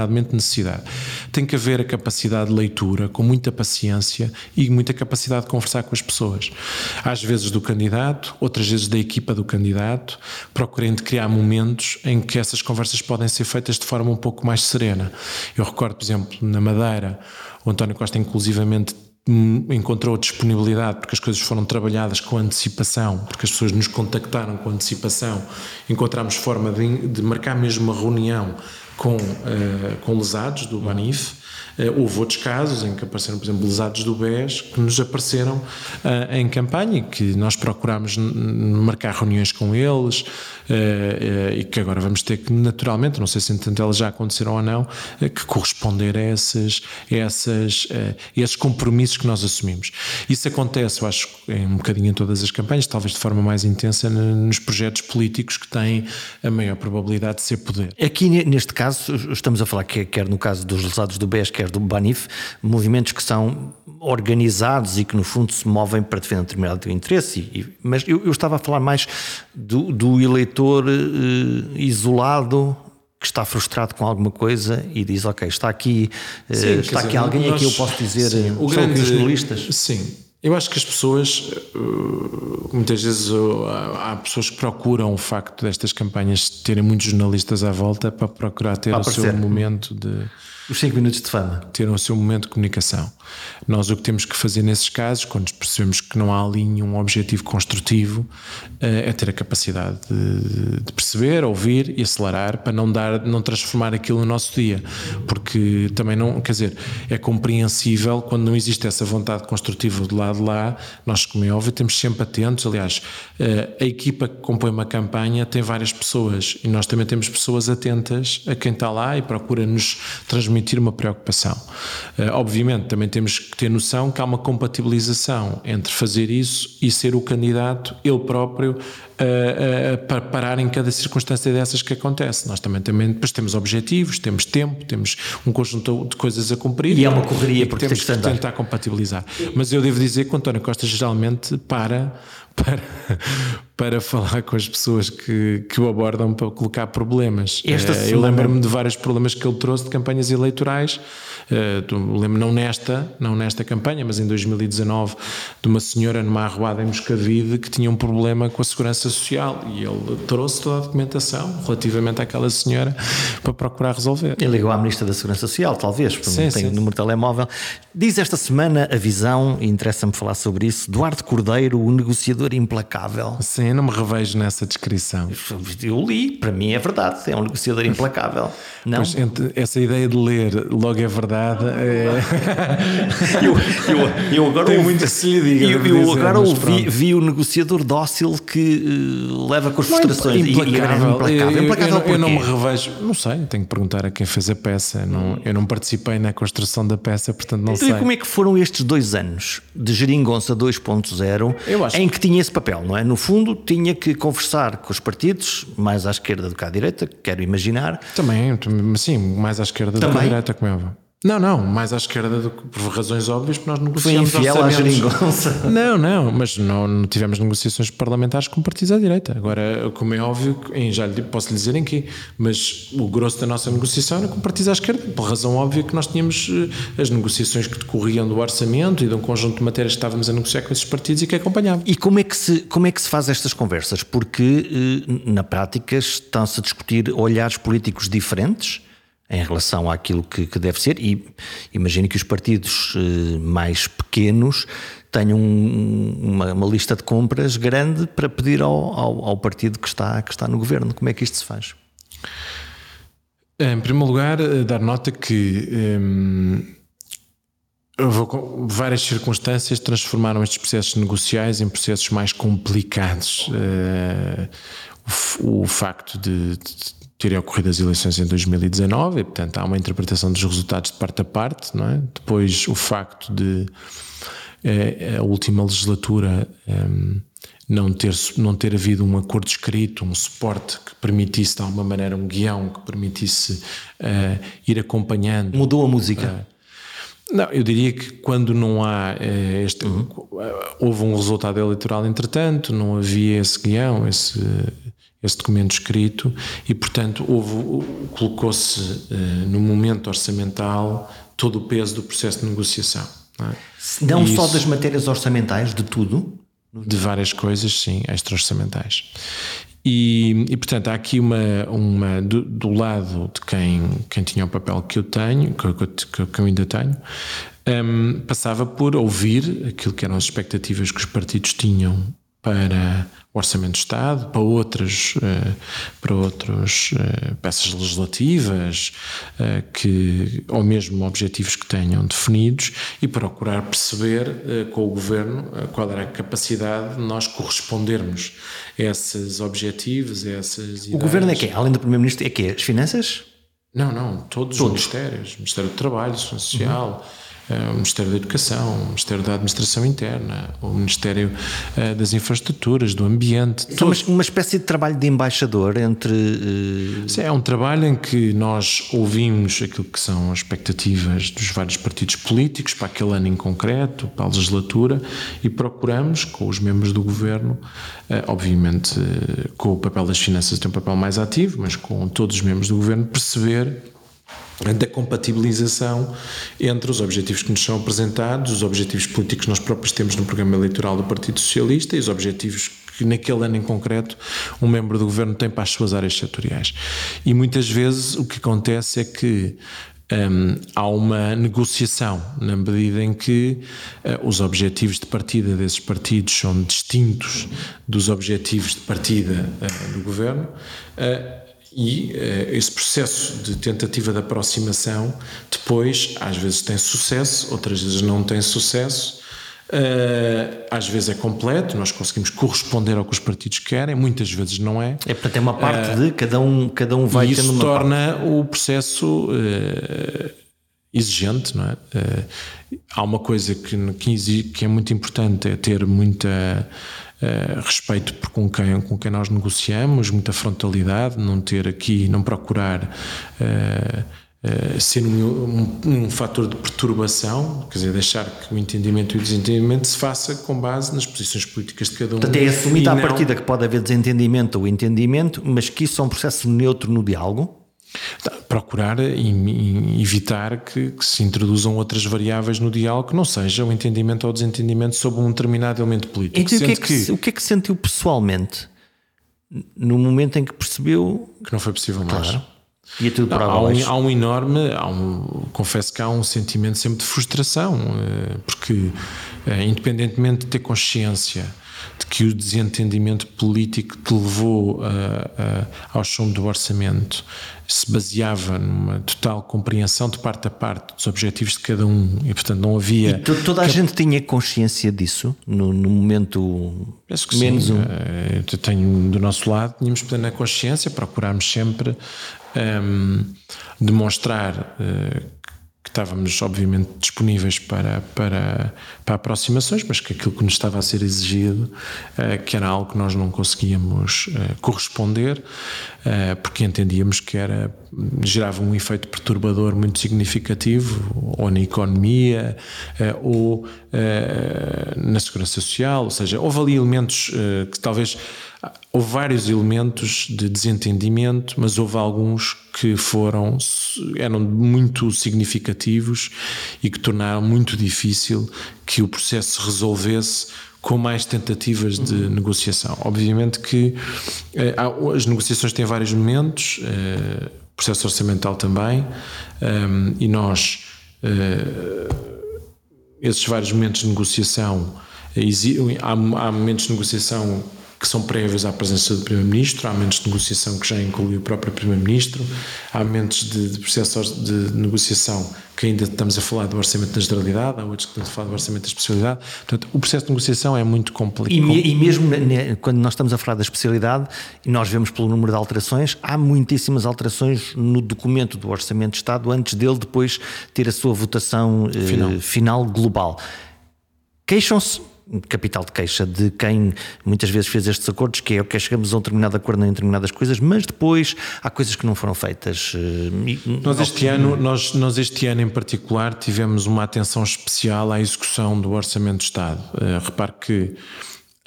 momento necessidade. Tem que haver a capacidade de leitura, com muita paciência e muita capacidade de conversar com as pessoas. Às vezes do candidato, outras vezes da equipa do candidato, procurando criar momentos em que essas conversas podem ser feitas de forma um pouco mais serena. Eu recordo, por exemplo, na Madeira, o António Costa inclusivamente encontrou disponibilidade porque as coisas foram trabalhadas com antecipação, porque as pessoas nos contactaram com antecipação, encontramos forma de, de marcar mesmo uma reunião com, uh, com lesados do Banif. Eh, houve outros casos em que apareceram, por exemplo, lesados do BES que nos apareceram uh, em campanha, que nós procurámos marcar reuniões com eles uh, uh, e que agora vamos ter que, naturalmente, não sei se entanto elas já aconteceram ou não, que corresponder a, esses, essas, esses compromissos que nós assumimos. Isso acontece, eu acho, em um bocadinho em todas as campanhas, talvez de forma mais intensa nos projetos políticos que têm a maior probabilidade de ser poder. Aqui, neste caso, estamos a falar que quer no caso dos lesados do BES, quer do Banif, movimentos que são organizados e que no fundo se movem para defender determinado interesse. E, mas eu, eu, estava a falar mais do, do eleitor uh, isolado que está frustrado com alguma coisa e diz ok está aqui uh, sim, está aqui dizer, alguém nós, a que eu posso dizer sim, o grande, os jornalistas sim Eu acho que as pessoas, muitas vezes há pessoas que procuram o facto destas campanhas terem muitos jornalistas à volta para procurar ter o seu momento de os 5 minutos de fama. Ter o seu momento de comunicação. Nós o que temos que fazer nesses casos, quando percebemos que não há ali nenhum objetivo construtivo, eh, é ter a capacidade de, perceber, ouvir e acelerar para não dar, não transformar aquilo no nosso dia. Porque também não, quer dizer, é compreensível quando não existe essa vontade construtiva do lado de lá, nós, como é óbvio, temos sempre atentos. Aliás, eh, a equipa que compõe uma campanha tem várias pessoas e nós também temos pessoas atentas a quem está lá e procura nos transmitir uma preocupação. Uh, obviamente, também temos que ter noção que há uma compatibilização entre fazer isso e ser o candidato, ele próprio, uh, uh, para parar em cada circunstância dessas que acontece. Nós também, também depois temos objetivos, temos tempo, temos um conjunto de coisas a cumprir. E é uma correria, porque temos que, que tentar compatibilizar. Mas eu devo dizer que o António Costa geralmente para para, para falar com as pessoas que, que o abordam para colocar problemas. Uh, eu lembro-me de vários problemas que ele trouxe de campanhas eleitorais. Uh, lembro não nesta, não nesta campanha, mas em 2019, de uma senhora numa arruada em Moscavide que tinha um problema com a segurança social e ele trouxe toda a documentação relativamente àquela senhora para procurar resolver. Ele ligou à Ministra da Segurança Social, talvez, porque sim, não tem o número de telemóvel. Diz esta semana a visão, e interessa-me falar sobre isso, Duarte Cordeiro, o negociador implacável. Sim, eu não me revejo nessa descrição. Eu li, para mim é verdade, é um negociador implacável. Não? Pois, essa ideia de ler logo é verdade é... eu, eu, eu, agora Tem ouvi, muito que se lhe diga. Eu, eu dizer, agora ouvi, vi o negociador dócil que uh, leva com as frustrações. Implacável. Implacável. implacável eu, eu, não me revejo, não sei, tenho que perguntar a quem fez a peça. Não, eu não participei na construção da peça, portanto não então, sei. E como é que foram estes dois anos de Geringonça 2.0 em que tinha esse papel, não é? No fundo, tinha que conversar com os partidos, mais à esquerda do que à direita, quero imaginar. Também, sim, mais à esquerda Também. do que à direita, como é óbvio. Não, não, mais à esquerda do que por razões óbvias, porque nós negociamos Foi infiel à geringonça. Não, não, mas não, não, tivemos negociações parlamentares com partidos à direita. Agora, como é óbvio, em, já lhe, posso lhe dizer em que, mas o grosso da nossa negociação era com partidos à esquerda, por razão óbvia que nós tínhamos eh, as negociações que decorriam do orçamento e de um conjunto de matérias que estávamos a negociar com esses partidos e que acompanhavam. E como é que se, como é que se faz estas conversas? Porque, eh, na prática, estão-se a discutir olhares políticos diferentes em relação àquilo que, que deve ser, e imagino que os partidos eh, mais pequenos tenham uma, uma, lista de compras grande para pedir ao, ao, ao, partido que está, que está no governo. Como é que isto se faz? Em primeiro lugar, eh, dar nota que hum, várias circunstâncias transformaram estes processos negociais em processos mais complicados. Uh, o, o, facto de, de terem ocorrido as eleições em 2019 e, portanto, há uma interpretação dos resultados de parte a parte, não é? Depois, o facto de é, a última legislatura é, não, ter, não ter havido um acordo escrito, um suporte que permitisse, de alguma maneira, um guião que permitisse é, ir acompanhando. Mudou a música? Não, eu diria que quando não há este. Uhum. Houve um resultado eleitoral, entretanto, não havia esse guião, esse esse documento escrito e, portanto, colocou-se uh, no momento orçamental todo o peso do processo de negociação. Não, é? não só isso, das matérias orçamentais, de tudo? De várias coisas, sim, extra-orçamentais. E, e, portanto, há aqui uma, uma do, do, lado de quem, quem tinha o papel que eu tenho, que, que, que eu ainda tenho, um, passava por ouvir aquilo que eram as expectativas que os partidos tinham para o Orçamento de Estado, para outras, eh, para outras eh, peças legislativas, eh, que, ou mesmo objetivos que tenham definidos, e procurar perceber com o Governo qual era a capacidade de nós correspondermos a esses objetivos, a essas ideias. O Governo é que Além do Primeiro-Ministro, é que As finanças? Não, não, todos, todos, os ministérios. Ministério do Trabalho, Social, uhum o Ministério da Educação, o Ministério da Administração Interna, o Ministério eh, das Infraestruturas, do Ambiente. Então, uma, uma espécie de trabalho de embaixador entre. Uh... Sim, é um trabalho em que nós ouvimos aquilo que são as expectativas dos vários partidos políticos para aquele ano em concreto, para a legislatura, e procuramos, com os membros do governo, obviamente com o papel das finanças tem um papel mais ativo, mas com todos os membros do governo, perceber da compatibilização entre os objetivos que nos são apresentados, os objetivos políticos que nós próprios temos no programa eleitoral do Partido Socialista e os objetivos que naquele ano em concreto um membro do governo tem para as suas áreas setoriais. E muitas vezes o que acontece é que um, há uma negociação, na medida em que uh, os objetivos de partida desses partidos são distintos dos objetivos de partida uh, do governo. Uh, e esse processo de tentativa de aproximação depois às vezes tem sucesso, outras vezes não tem sucesso, Uh, às vezes é completo, nós conseguimos corresponder ao que os partidos querem, muitas vezes não é. É portanto é uma parte uh, de cada um, cada um vai e isso uma torna parte. o processo uh, exigente, não é? há uma coisa que, que, que, é muito importante, é ter muita respeito por com quem, com quem nós negociamos, muita frontalidade, não ter aqui, não procurar Uh, ser um, um, um, fator de perturbação, quer dizer, deixar que o entendimento e o desentendimento se faça com base nas posições políticas de cada um. Portanto, é assumir à não... partida que pode haver desentendimento ou entendimento, mas que isso é um processo neutro no diálogo? Tá, procurar e, evitar que, que, se introduzam outras variáveis no diálogo que não seja o entendimento ou desentendimento sobre um determinado elemento político. Então, o que, é que, que, o que é que sentiu pessoalmente no momento em que percebeu que não foi possível mais? Claro e é tudo para há, um, há um enorme, há um, confesso que há um sentimento sempre de frustração, eh, porque eh, independentemente de ter consciência de que o desentendimento político que levou ao chão do orçamento se baseava numa total compreensão de parte a parte dos objetivos de cada um e portanto não havia e toda a que... gente tinha consciência disso no, no momento Penso que menos sim. um eh, eu tenho do nosso lado tínhamos plena consciência procurámos sempre um, ehm, demonstrar uh, que estávamos obviamente disponíveis para, para, para aproximações, mas que aquilo que nos estava a ser exigido, uh, que era algo que nós não conseguíamos uh, corresponder, uh, porque entendíamos que era, gerava um efeito perturbador muito significativo, ou na economia, ou na segurança social, ou seja, houve ali elementos que talvez Houve vários elementos de desentendimento, mas houve alguns que foram eram muito significativos e que tornaram muito difícil que o processo se resolvesse com mais tentativas de uhum. negociação. Obviamente que eh, as negociações têm vários momentos, eh, processo orçamental também, eh, e nós eh, esses vários momentos de negociação há, há momentos de negociação que são prévios à presença do Primeiro-Ministro, há momentos de negociação que já inclui o próprio Primeiro-Ministro, há momentos de, de processo de negociação que ainda estamos a falar do orçamento da generalidade, há outros que estamos a falar do orçamento da especialidade. Portanto, o processo de negociação é muito complicado. E, e, mesmo quando nós estamos a falar da especialidade, e nós vemos pelo número de alterações, há muitíssimas alterações no documento do Orçamento de Estado antes dele depois ter a sua votação eh, final, eh, final global. Queixam-se capital de queixa de quem muitas vezes fez estes acordos, que é que chegamos a um determinado acordo em determinadas coisas, mas depois há coisas que não foram feitas. Eh, nós este ano, nós, nós este ano em particular tivemos uma atenção especial à execução do Orçamento de Estado. Uh, repare que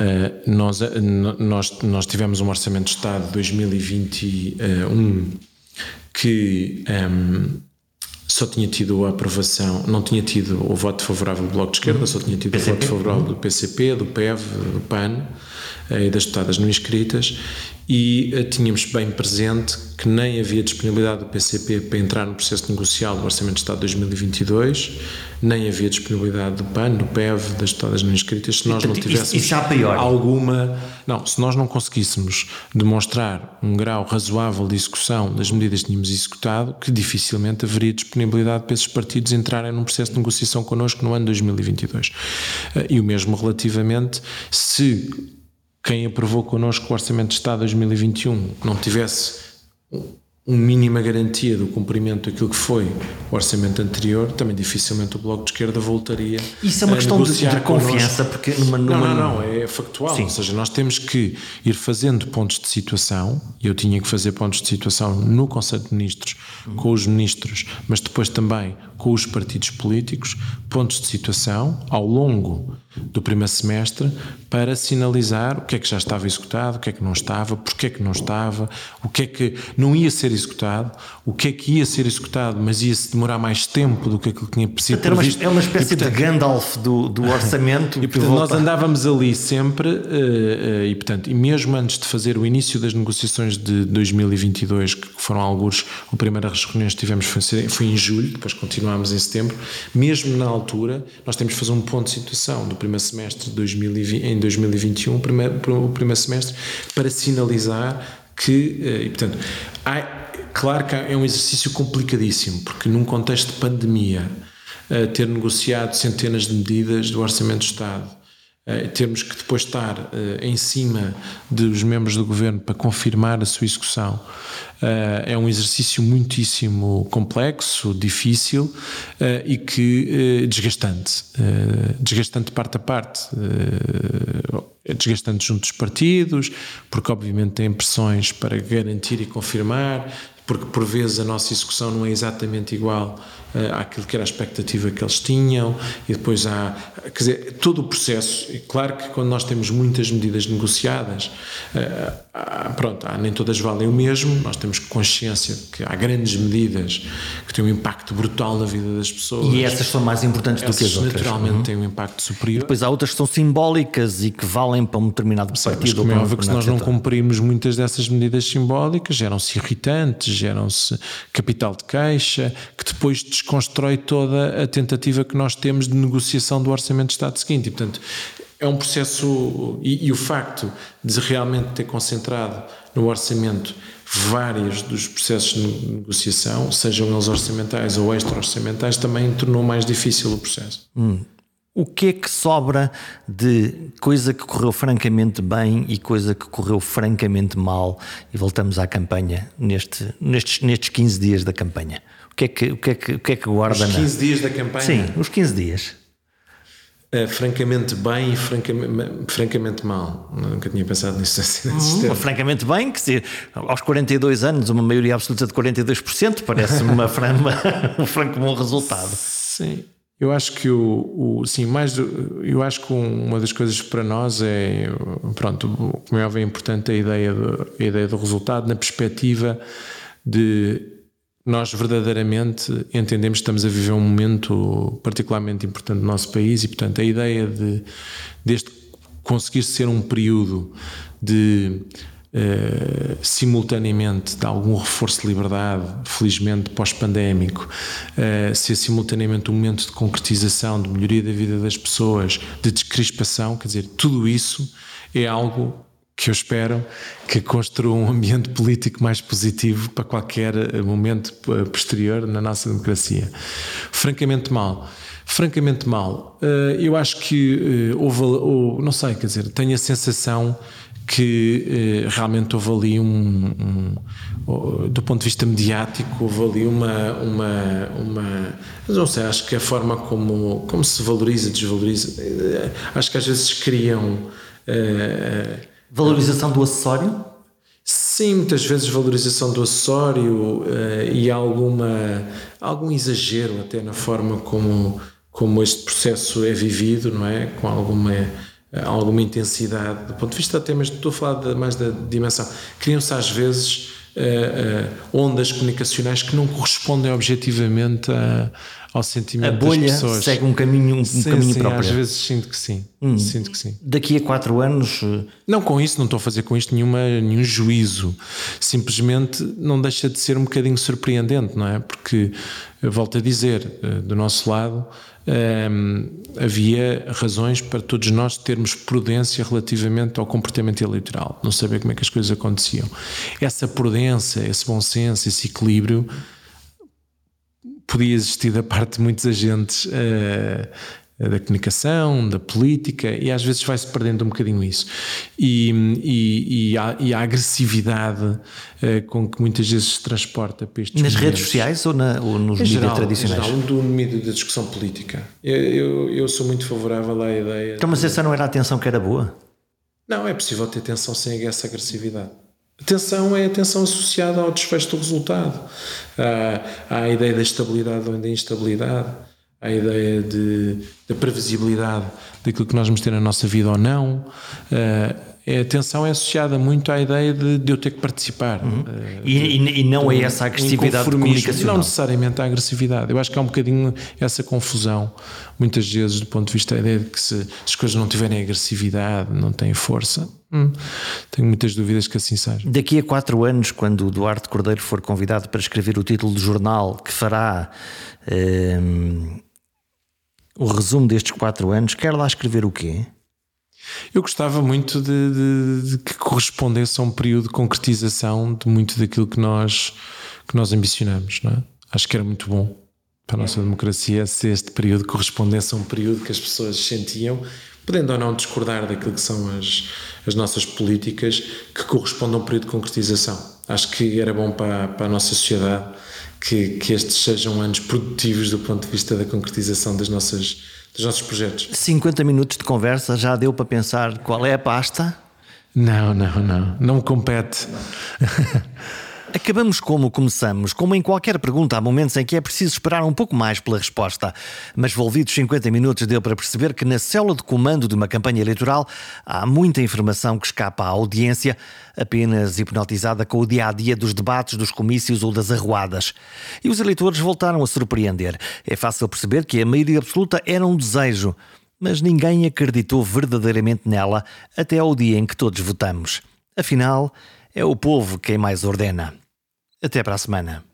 Uh, nós, uh, nós, nós tivemos um Orçamento de Estado de 2021 que um, ehm, só tinha tido a aprovação, não tinha tido o voto favorável do Bloco de Esquerda, só tinha tido PCP. o voto favorável do PCP, do PEV, do PAN e das deputadas não inscritas e eh, tínhamos bem presente que nem havia disponibilidade do PCP para entrar no processo negocial do Orçamento de Estado de 2022, nem havia disponibilidade do PAN, do PEV, das deputadas não inscritas, se nós não tivéssemos isso, isso alguma. Não, se nós não conseguíssemos demonstrar um grau razoável de execução das medidas que tínhamos executado, que dificilmente haveria disponibilidade para esses partidos entrarem num processo de negociação connosco no ano 2022. Eh, e o mesmo relativamente se quem aprovou connosco o Orçamento de Estado 2021 não tivesse uma mínima garantia do cumprimento daquilo que foi o orçamento anterior, também dificilmente o Bloco de Esquerda voltaria Isso é uma questão de, de confiança, porque numa, numa... Não, não, não, é factual. Sim. Ou seja, nós temos que ir fazendo pontos de situação, e eu tinha que fazer pontos de situação no Conselho de Ministros. Com os ministros, mas depois também com os partidos políticos pontos de situação ao longo do primeiro semestre para sinalizar o que é que já estava executado, o que é que não estava, porque é que não estava, o que é que não ia ser executado, o que é que ia ser executado, mas ia-se demorar mais tempo do que aquilo que tinha sido previsto. É uma espécie e, portanto, de Gandalf do, do orçamento. e portanto, nós andávamos ali sempre, uh, uh, e portanto, e mesmo antes de fazer o início das negociações de 2022, que foram alguns, a primeira reunião que tivemos foi, foi em julho, depois continuámos em setembro, mesmo na altura, nós temos que fazer um ponto de situação do primeiro semestre de 2020, em 2021, primeiro, o primeiro semestre, para sinalizar que, eh, e portanto, há, claro que é um exercício complicadíssimo, porque num contexto de pandemia, eh, ter negociado centenas de medidas do Orçamento do Estado, eh, termos que depois estar uh, em cima dos membros do governo para confirmar a sua execução é um exercício muitíssimo complexo, difícil e que desgastante, desgastante de parte a parte, desgastante junto dos partidos, porque obviamente tem pressões para garantir e confirmar, porque por vezes a nossa execução não é exatamente igual àquilo que era a expectativa que eles tinham, e depois há, quer dizer, todo o processo. E claro que quando nós temos muitas medidas negociadas, há, pronto, há, nem todas valem o mesmo, nós temos consciência de que há grandes medidas que têm um impacto brutal na vida das pessoas. E essas são mais importantes do que as outras. naturalmente uhum. têm um impacto superior. E depois há outras que são simbólicas e que valem para um determinado Sei, partido. Mas como é óbvio que se nós não cumprimos muitas dessas medidas simbólicas, geram-se irritantes, geram-se capital de queixa, que depois desconstrói toda a tentativa que nós temos de negociação do Orçamento de Estado seguinte. E, portanto, é um processo. E, e o facto de realmente ter concentrado no orçamento vários dos processos de negociação, sejam eles orçamentais ou extra-orçamentais, também tornou mais difícil o processo. Hum. O que é que sobra de coisa que correu francamente bem e coisa que correu francamente mal? E voltamos à campanha neste, nestes, nestes 15 dias da campanha. O que é que, o que, é que, o que, é que guarda Os 15 na... dias da campanha? Sim, os 15 dias. Uh, francamente bem e francamente, francamente mal. Nunca tinha pensado nisso assim. Hum, francamente bem, que se, aos 42 anos, uma maioria absoluta de 42%, parece uma, uma, um franco bom resultado. Sim. Eu acho que o, o sim, mais do, eu acho que uma das coisas para nós é pronto, como é óbvio, é importante a ideia do, a ideia do resultado na perspectiva de nós verdadeiramente entendemos que estamos a viver um momento particularmente importante no nosso país e, portanto, a ideia de deste conseguir ser um período de uh, simultaneamente de algum reforço de liberdade, felizmente pós-pandémico, uh, ser simultaneamente um momento de concretização, de melhoria da vida das pessoas, de descrispação, quer dizer, tudo isso é algo que eu espero que construa um ambiente político mais positivo para qualquer eh, momento eh, posterior na nossa democracia. Francamente mal. Francamente mal. Eh, eu acho que houve, não sei, quer dizer, tenho a sensação que realmente houve ali um, um, do ponto de vista mediático houve ali uma uma uma não sei acho que a forma como como se valoriza desvaloriza acho que às vezes criam uh, Valorização do acessório? Sim, muitas vezes valorização do acessório uh, e alguma, algum exagero até na forma como, como este processo é vivido, não é? Com alguma, alguma intensidade, do ponto de vista até, mas estou a falar de, mais da dimensão. Criam-se às vezes uh, ondas comunicacionais que não correspondem objetivamente a ao sentimento a bolha das pessoas. segue um caminho, um sim, caminho sim, próprio. Às vezes sinto que sim. Hum. Sinto que sim. Daqui a quatro anos. Eh, não, com isso, não estou a fazer com isto nenhuma, nenhum juízo. Simplesmente não deixa de ser um bocadinho surpreendente, não é? Porque, volto a dizer, do nosso lado. Havia razões para todos nós termos prudência relativamente ao comportamento eleitoral, não saber como é que as coisas aconteciam. Essa prudência, esse bom senso, esse equilíbrio podia existir da parte de muitos agentes uh, da comunicação, da política, e às vezes vai-se perdendo um bocadinho isso. E, e, e, a, e a, agressividade uh, com que muitas vezes se transporta para estes Nas momentos. redes sociais ou, na, ou nos mídias tradicionais? Em geral, no meio da discussão política. Eu, eu, eu, sou muito favorável à ideia. Então, mas essa não era a atenção que era boa? Não, é possível ter atenção sem essa agressividade. A tensão é a tensão associada ao desfecho do resultado. Há, há a ideia da estabilidade ou da instabilidade, a ideia de, da previsibilidade daquilo que nós vamos ter na nossa vida ou não. Uh, a atenção é associada muito à ideia de, de eu ter que participar. Uhum. Uh, e, e, não é essa agressividade comunicacional? Não necessariamente a agressividade. Eu acho que há um bocadinho essa confusão, muitas vezes, do ponto de vista da ideia de que se as coisas não tiverem agressividade, não têm força. Hum, tenho muitas dúvidas que assim seja. Daqui a quatro anos, quando o Duarte Cordeiro for convidado para escrever o título do jornal que fará um, o resumo destes quatro anos, quer lá escrever o quê? Eu gostava muito de, de, de, que correspondesse a um período de concretização de muito daquilo que nós, que nós ambicionamos. Não é? Acho que era muito bom para a nossa democracia se este período correspondesse a um período que as pessoas sentiam, podendo ou não discordar daquilo que são as, as nossas políticas, que correspondam a um período de concretização. Acho que era bom para, para a nossa sociedade que, que estes sejam anos produtivos do ponto de vista da concretização das nossas dos nossos projetos. 50 minutos de conversa já deu para pensar qual é a pasta? Não, não, não. Não me compete. Acabamos como começamos. Como em qualquer pergunta, há momentos em que é preciso esperar um pouco mais pela resposta. Mas volvidos 50 minutos deu para perceber que na célula de comando de uma campanha eleitoral há muita informação que escapa à audiência, apenas hipnotizada com o dia a dia dos debates, dos comícios ou das arruadas. E os eleitores voltaram a surpreender. É fácil perceber que a maioria absoluta era um desejo, mas ninguém acreditou verdadeiramente nela até ao dia em que todos votamos. Afinal, é o povo quem mais ordena. Até para a semana.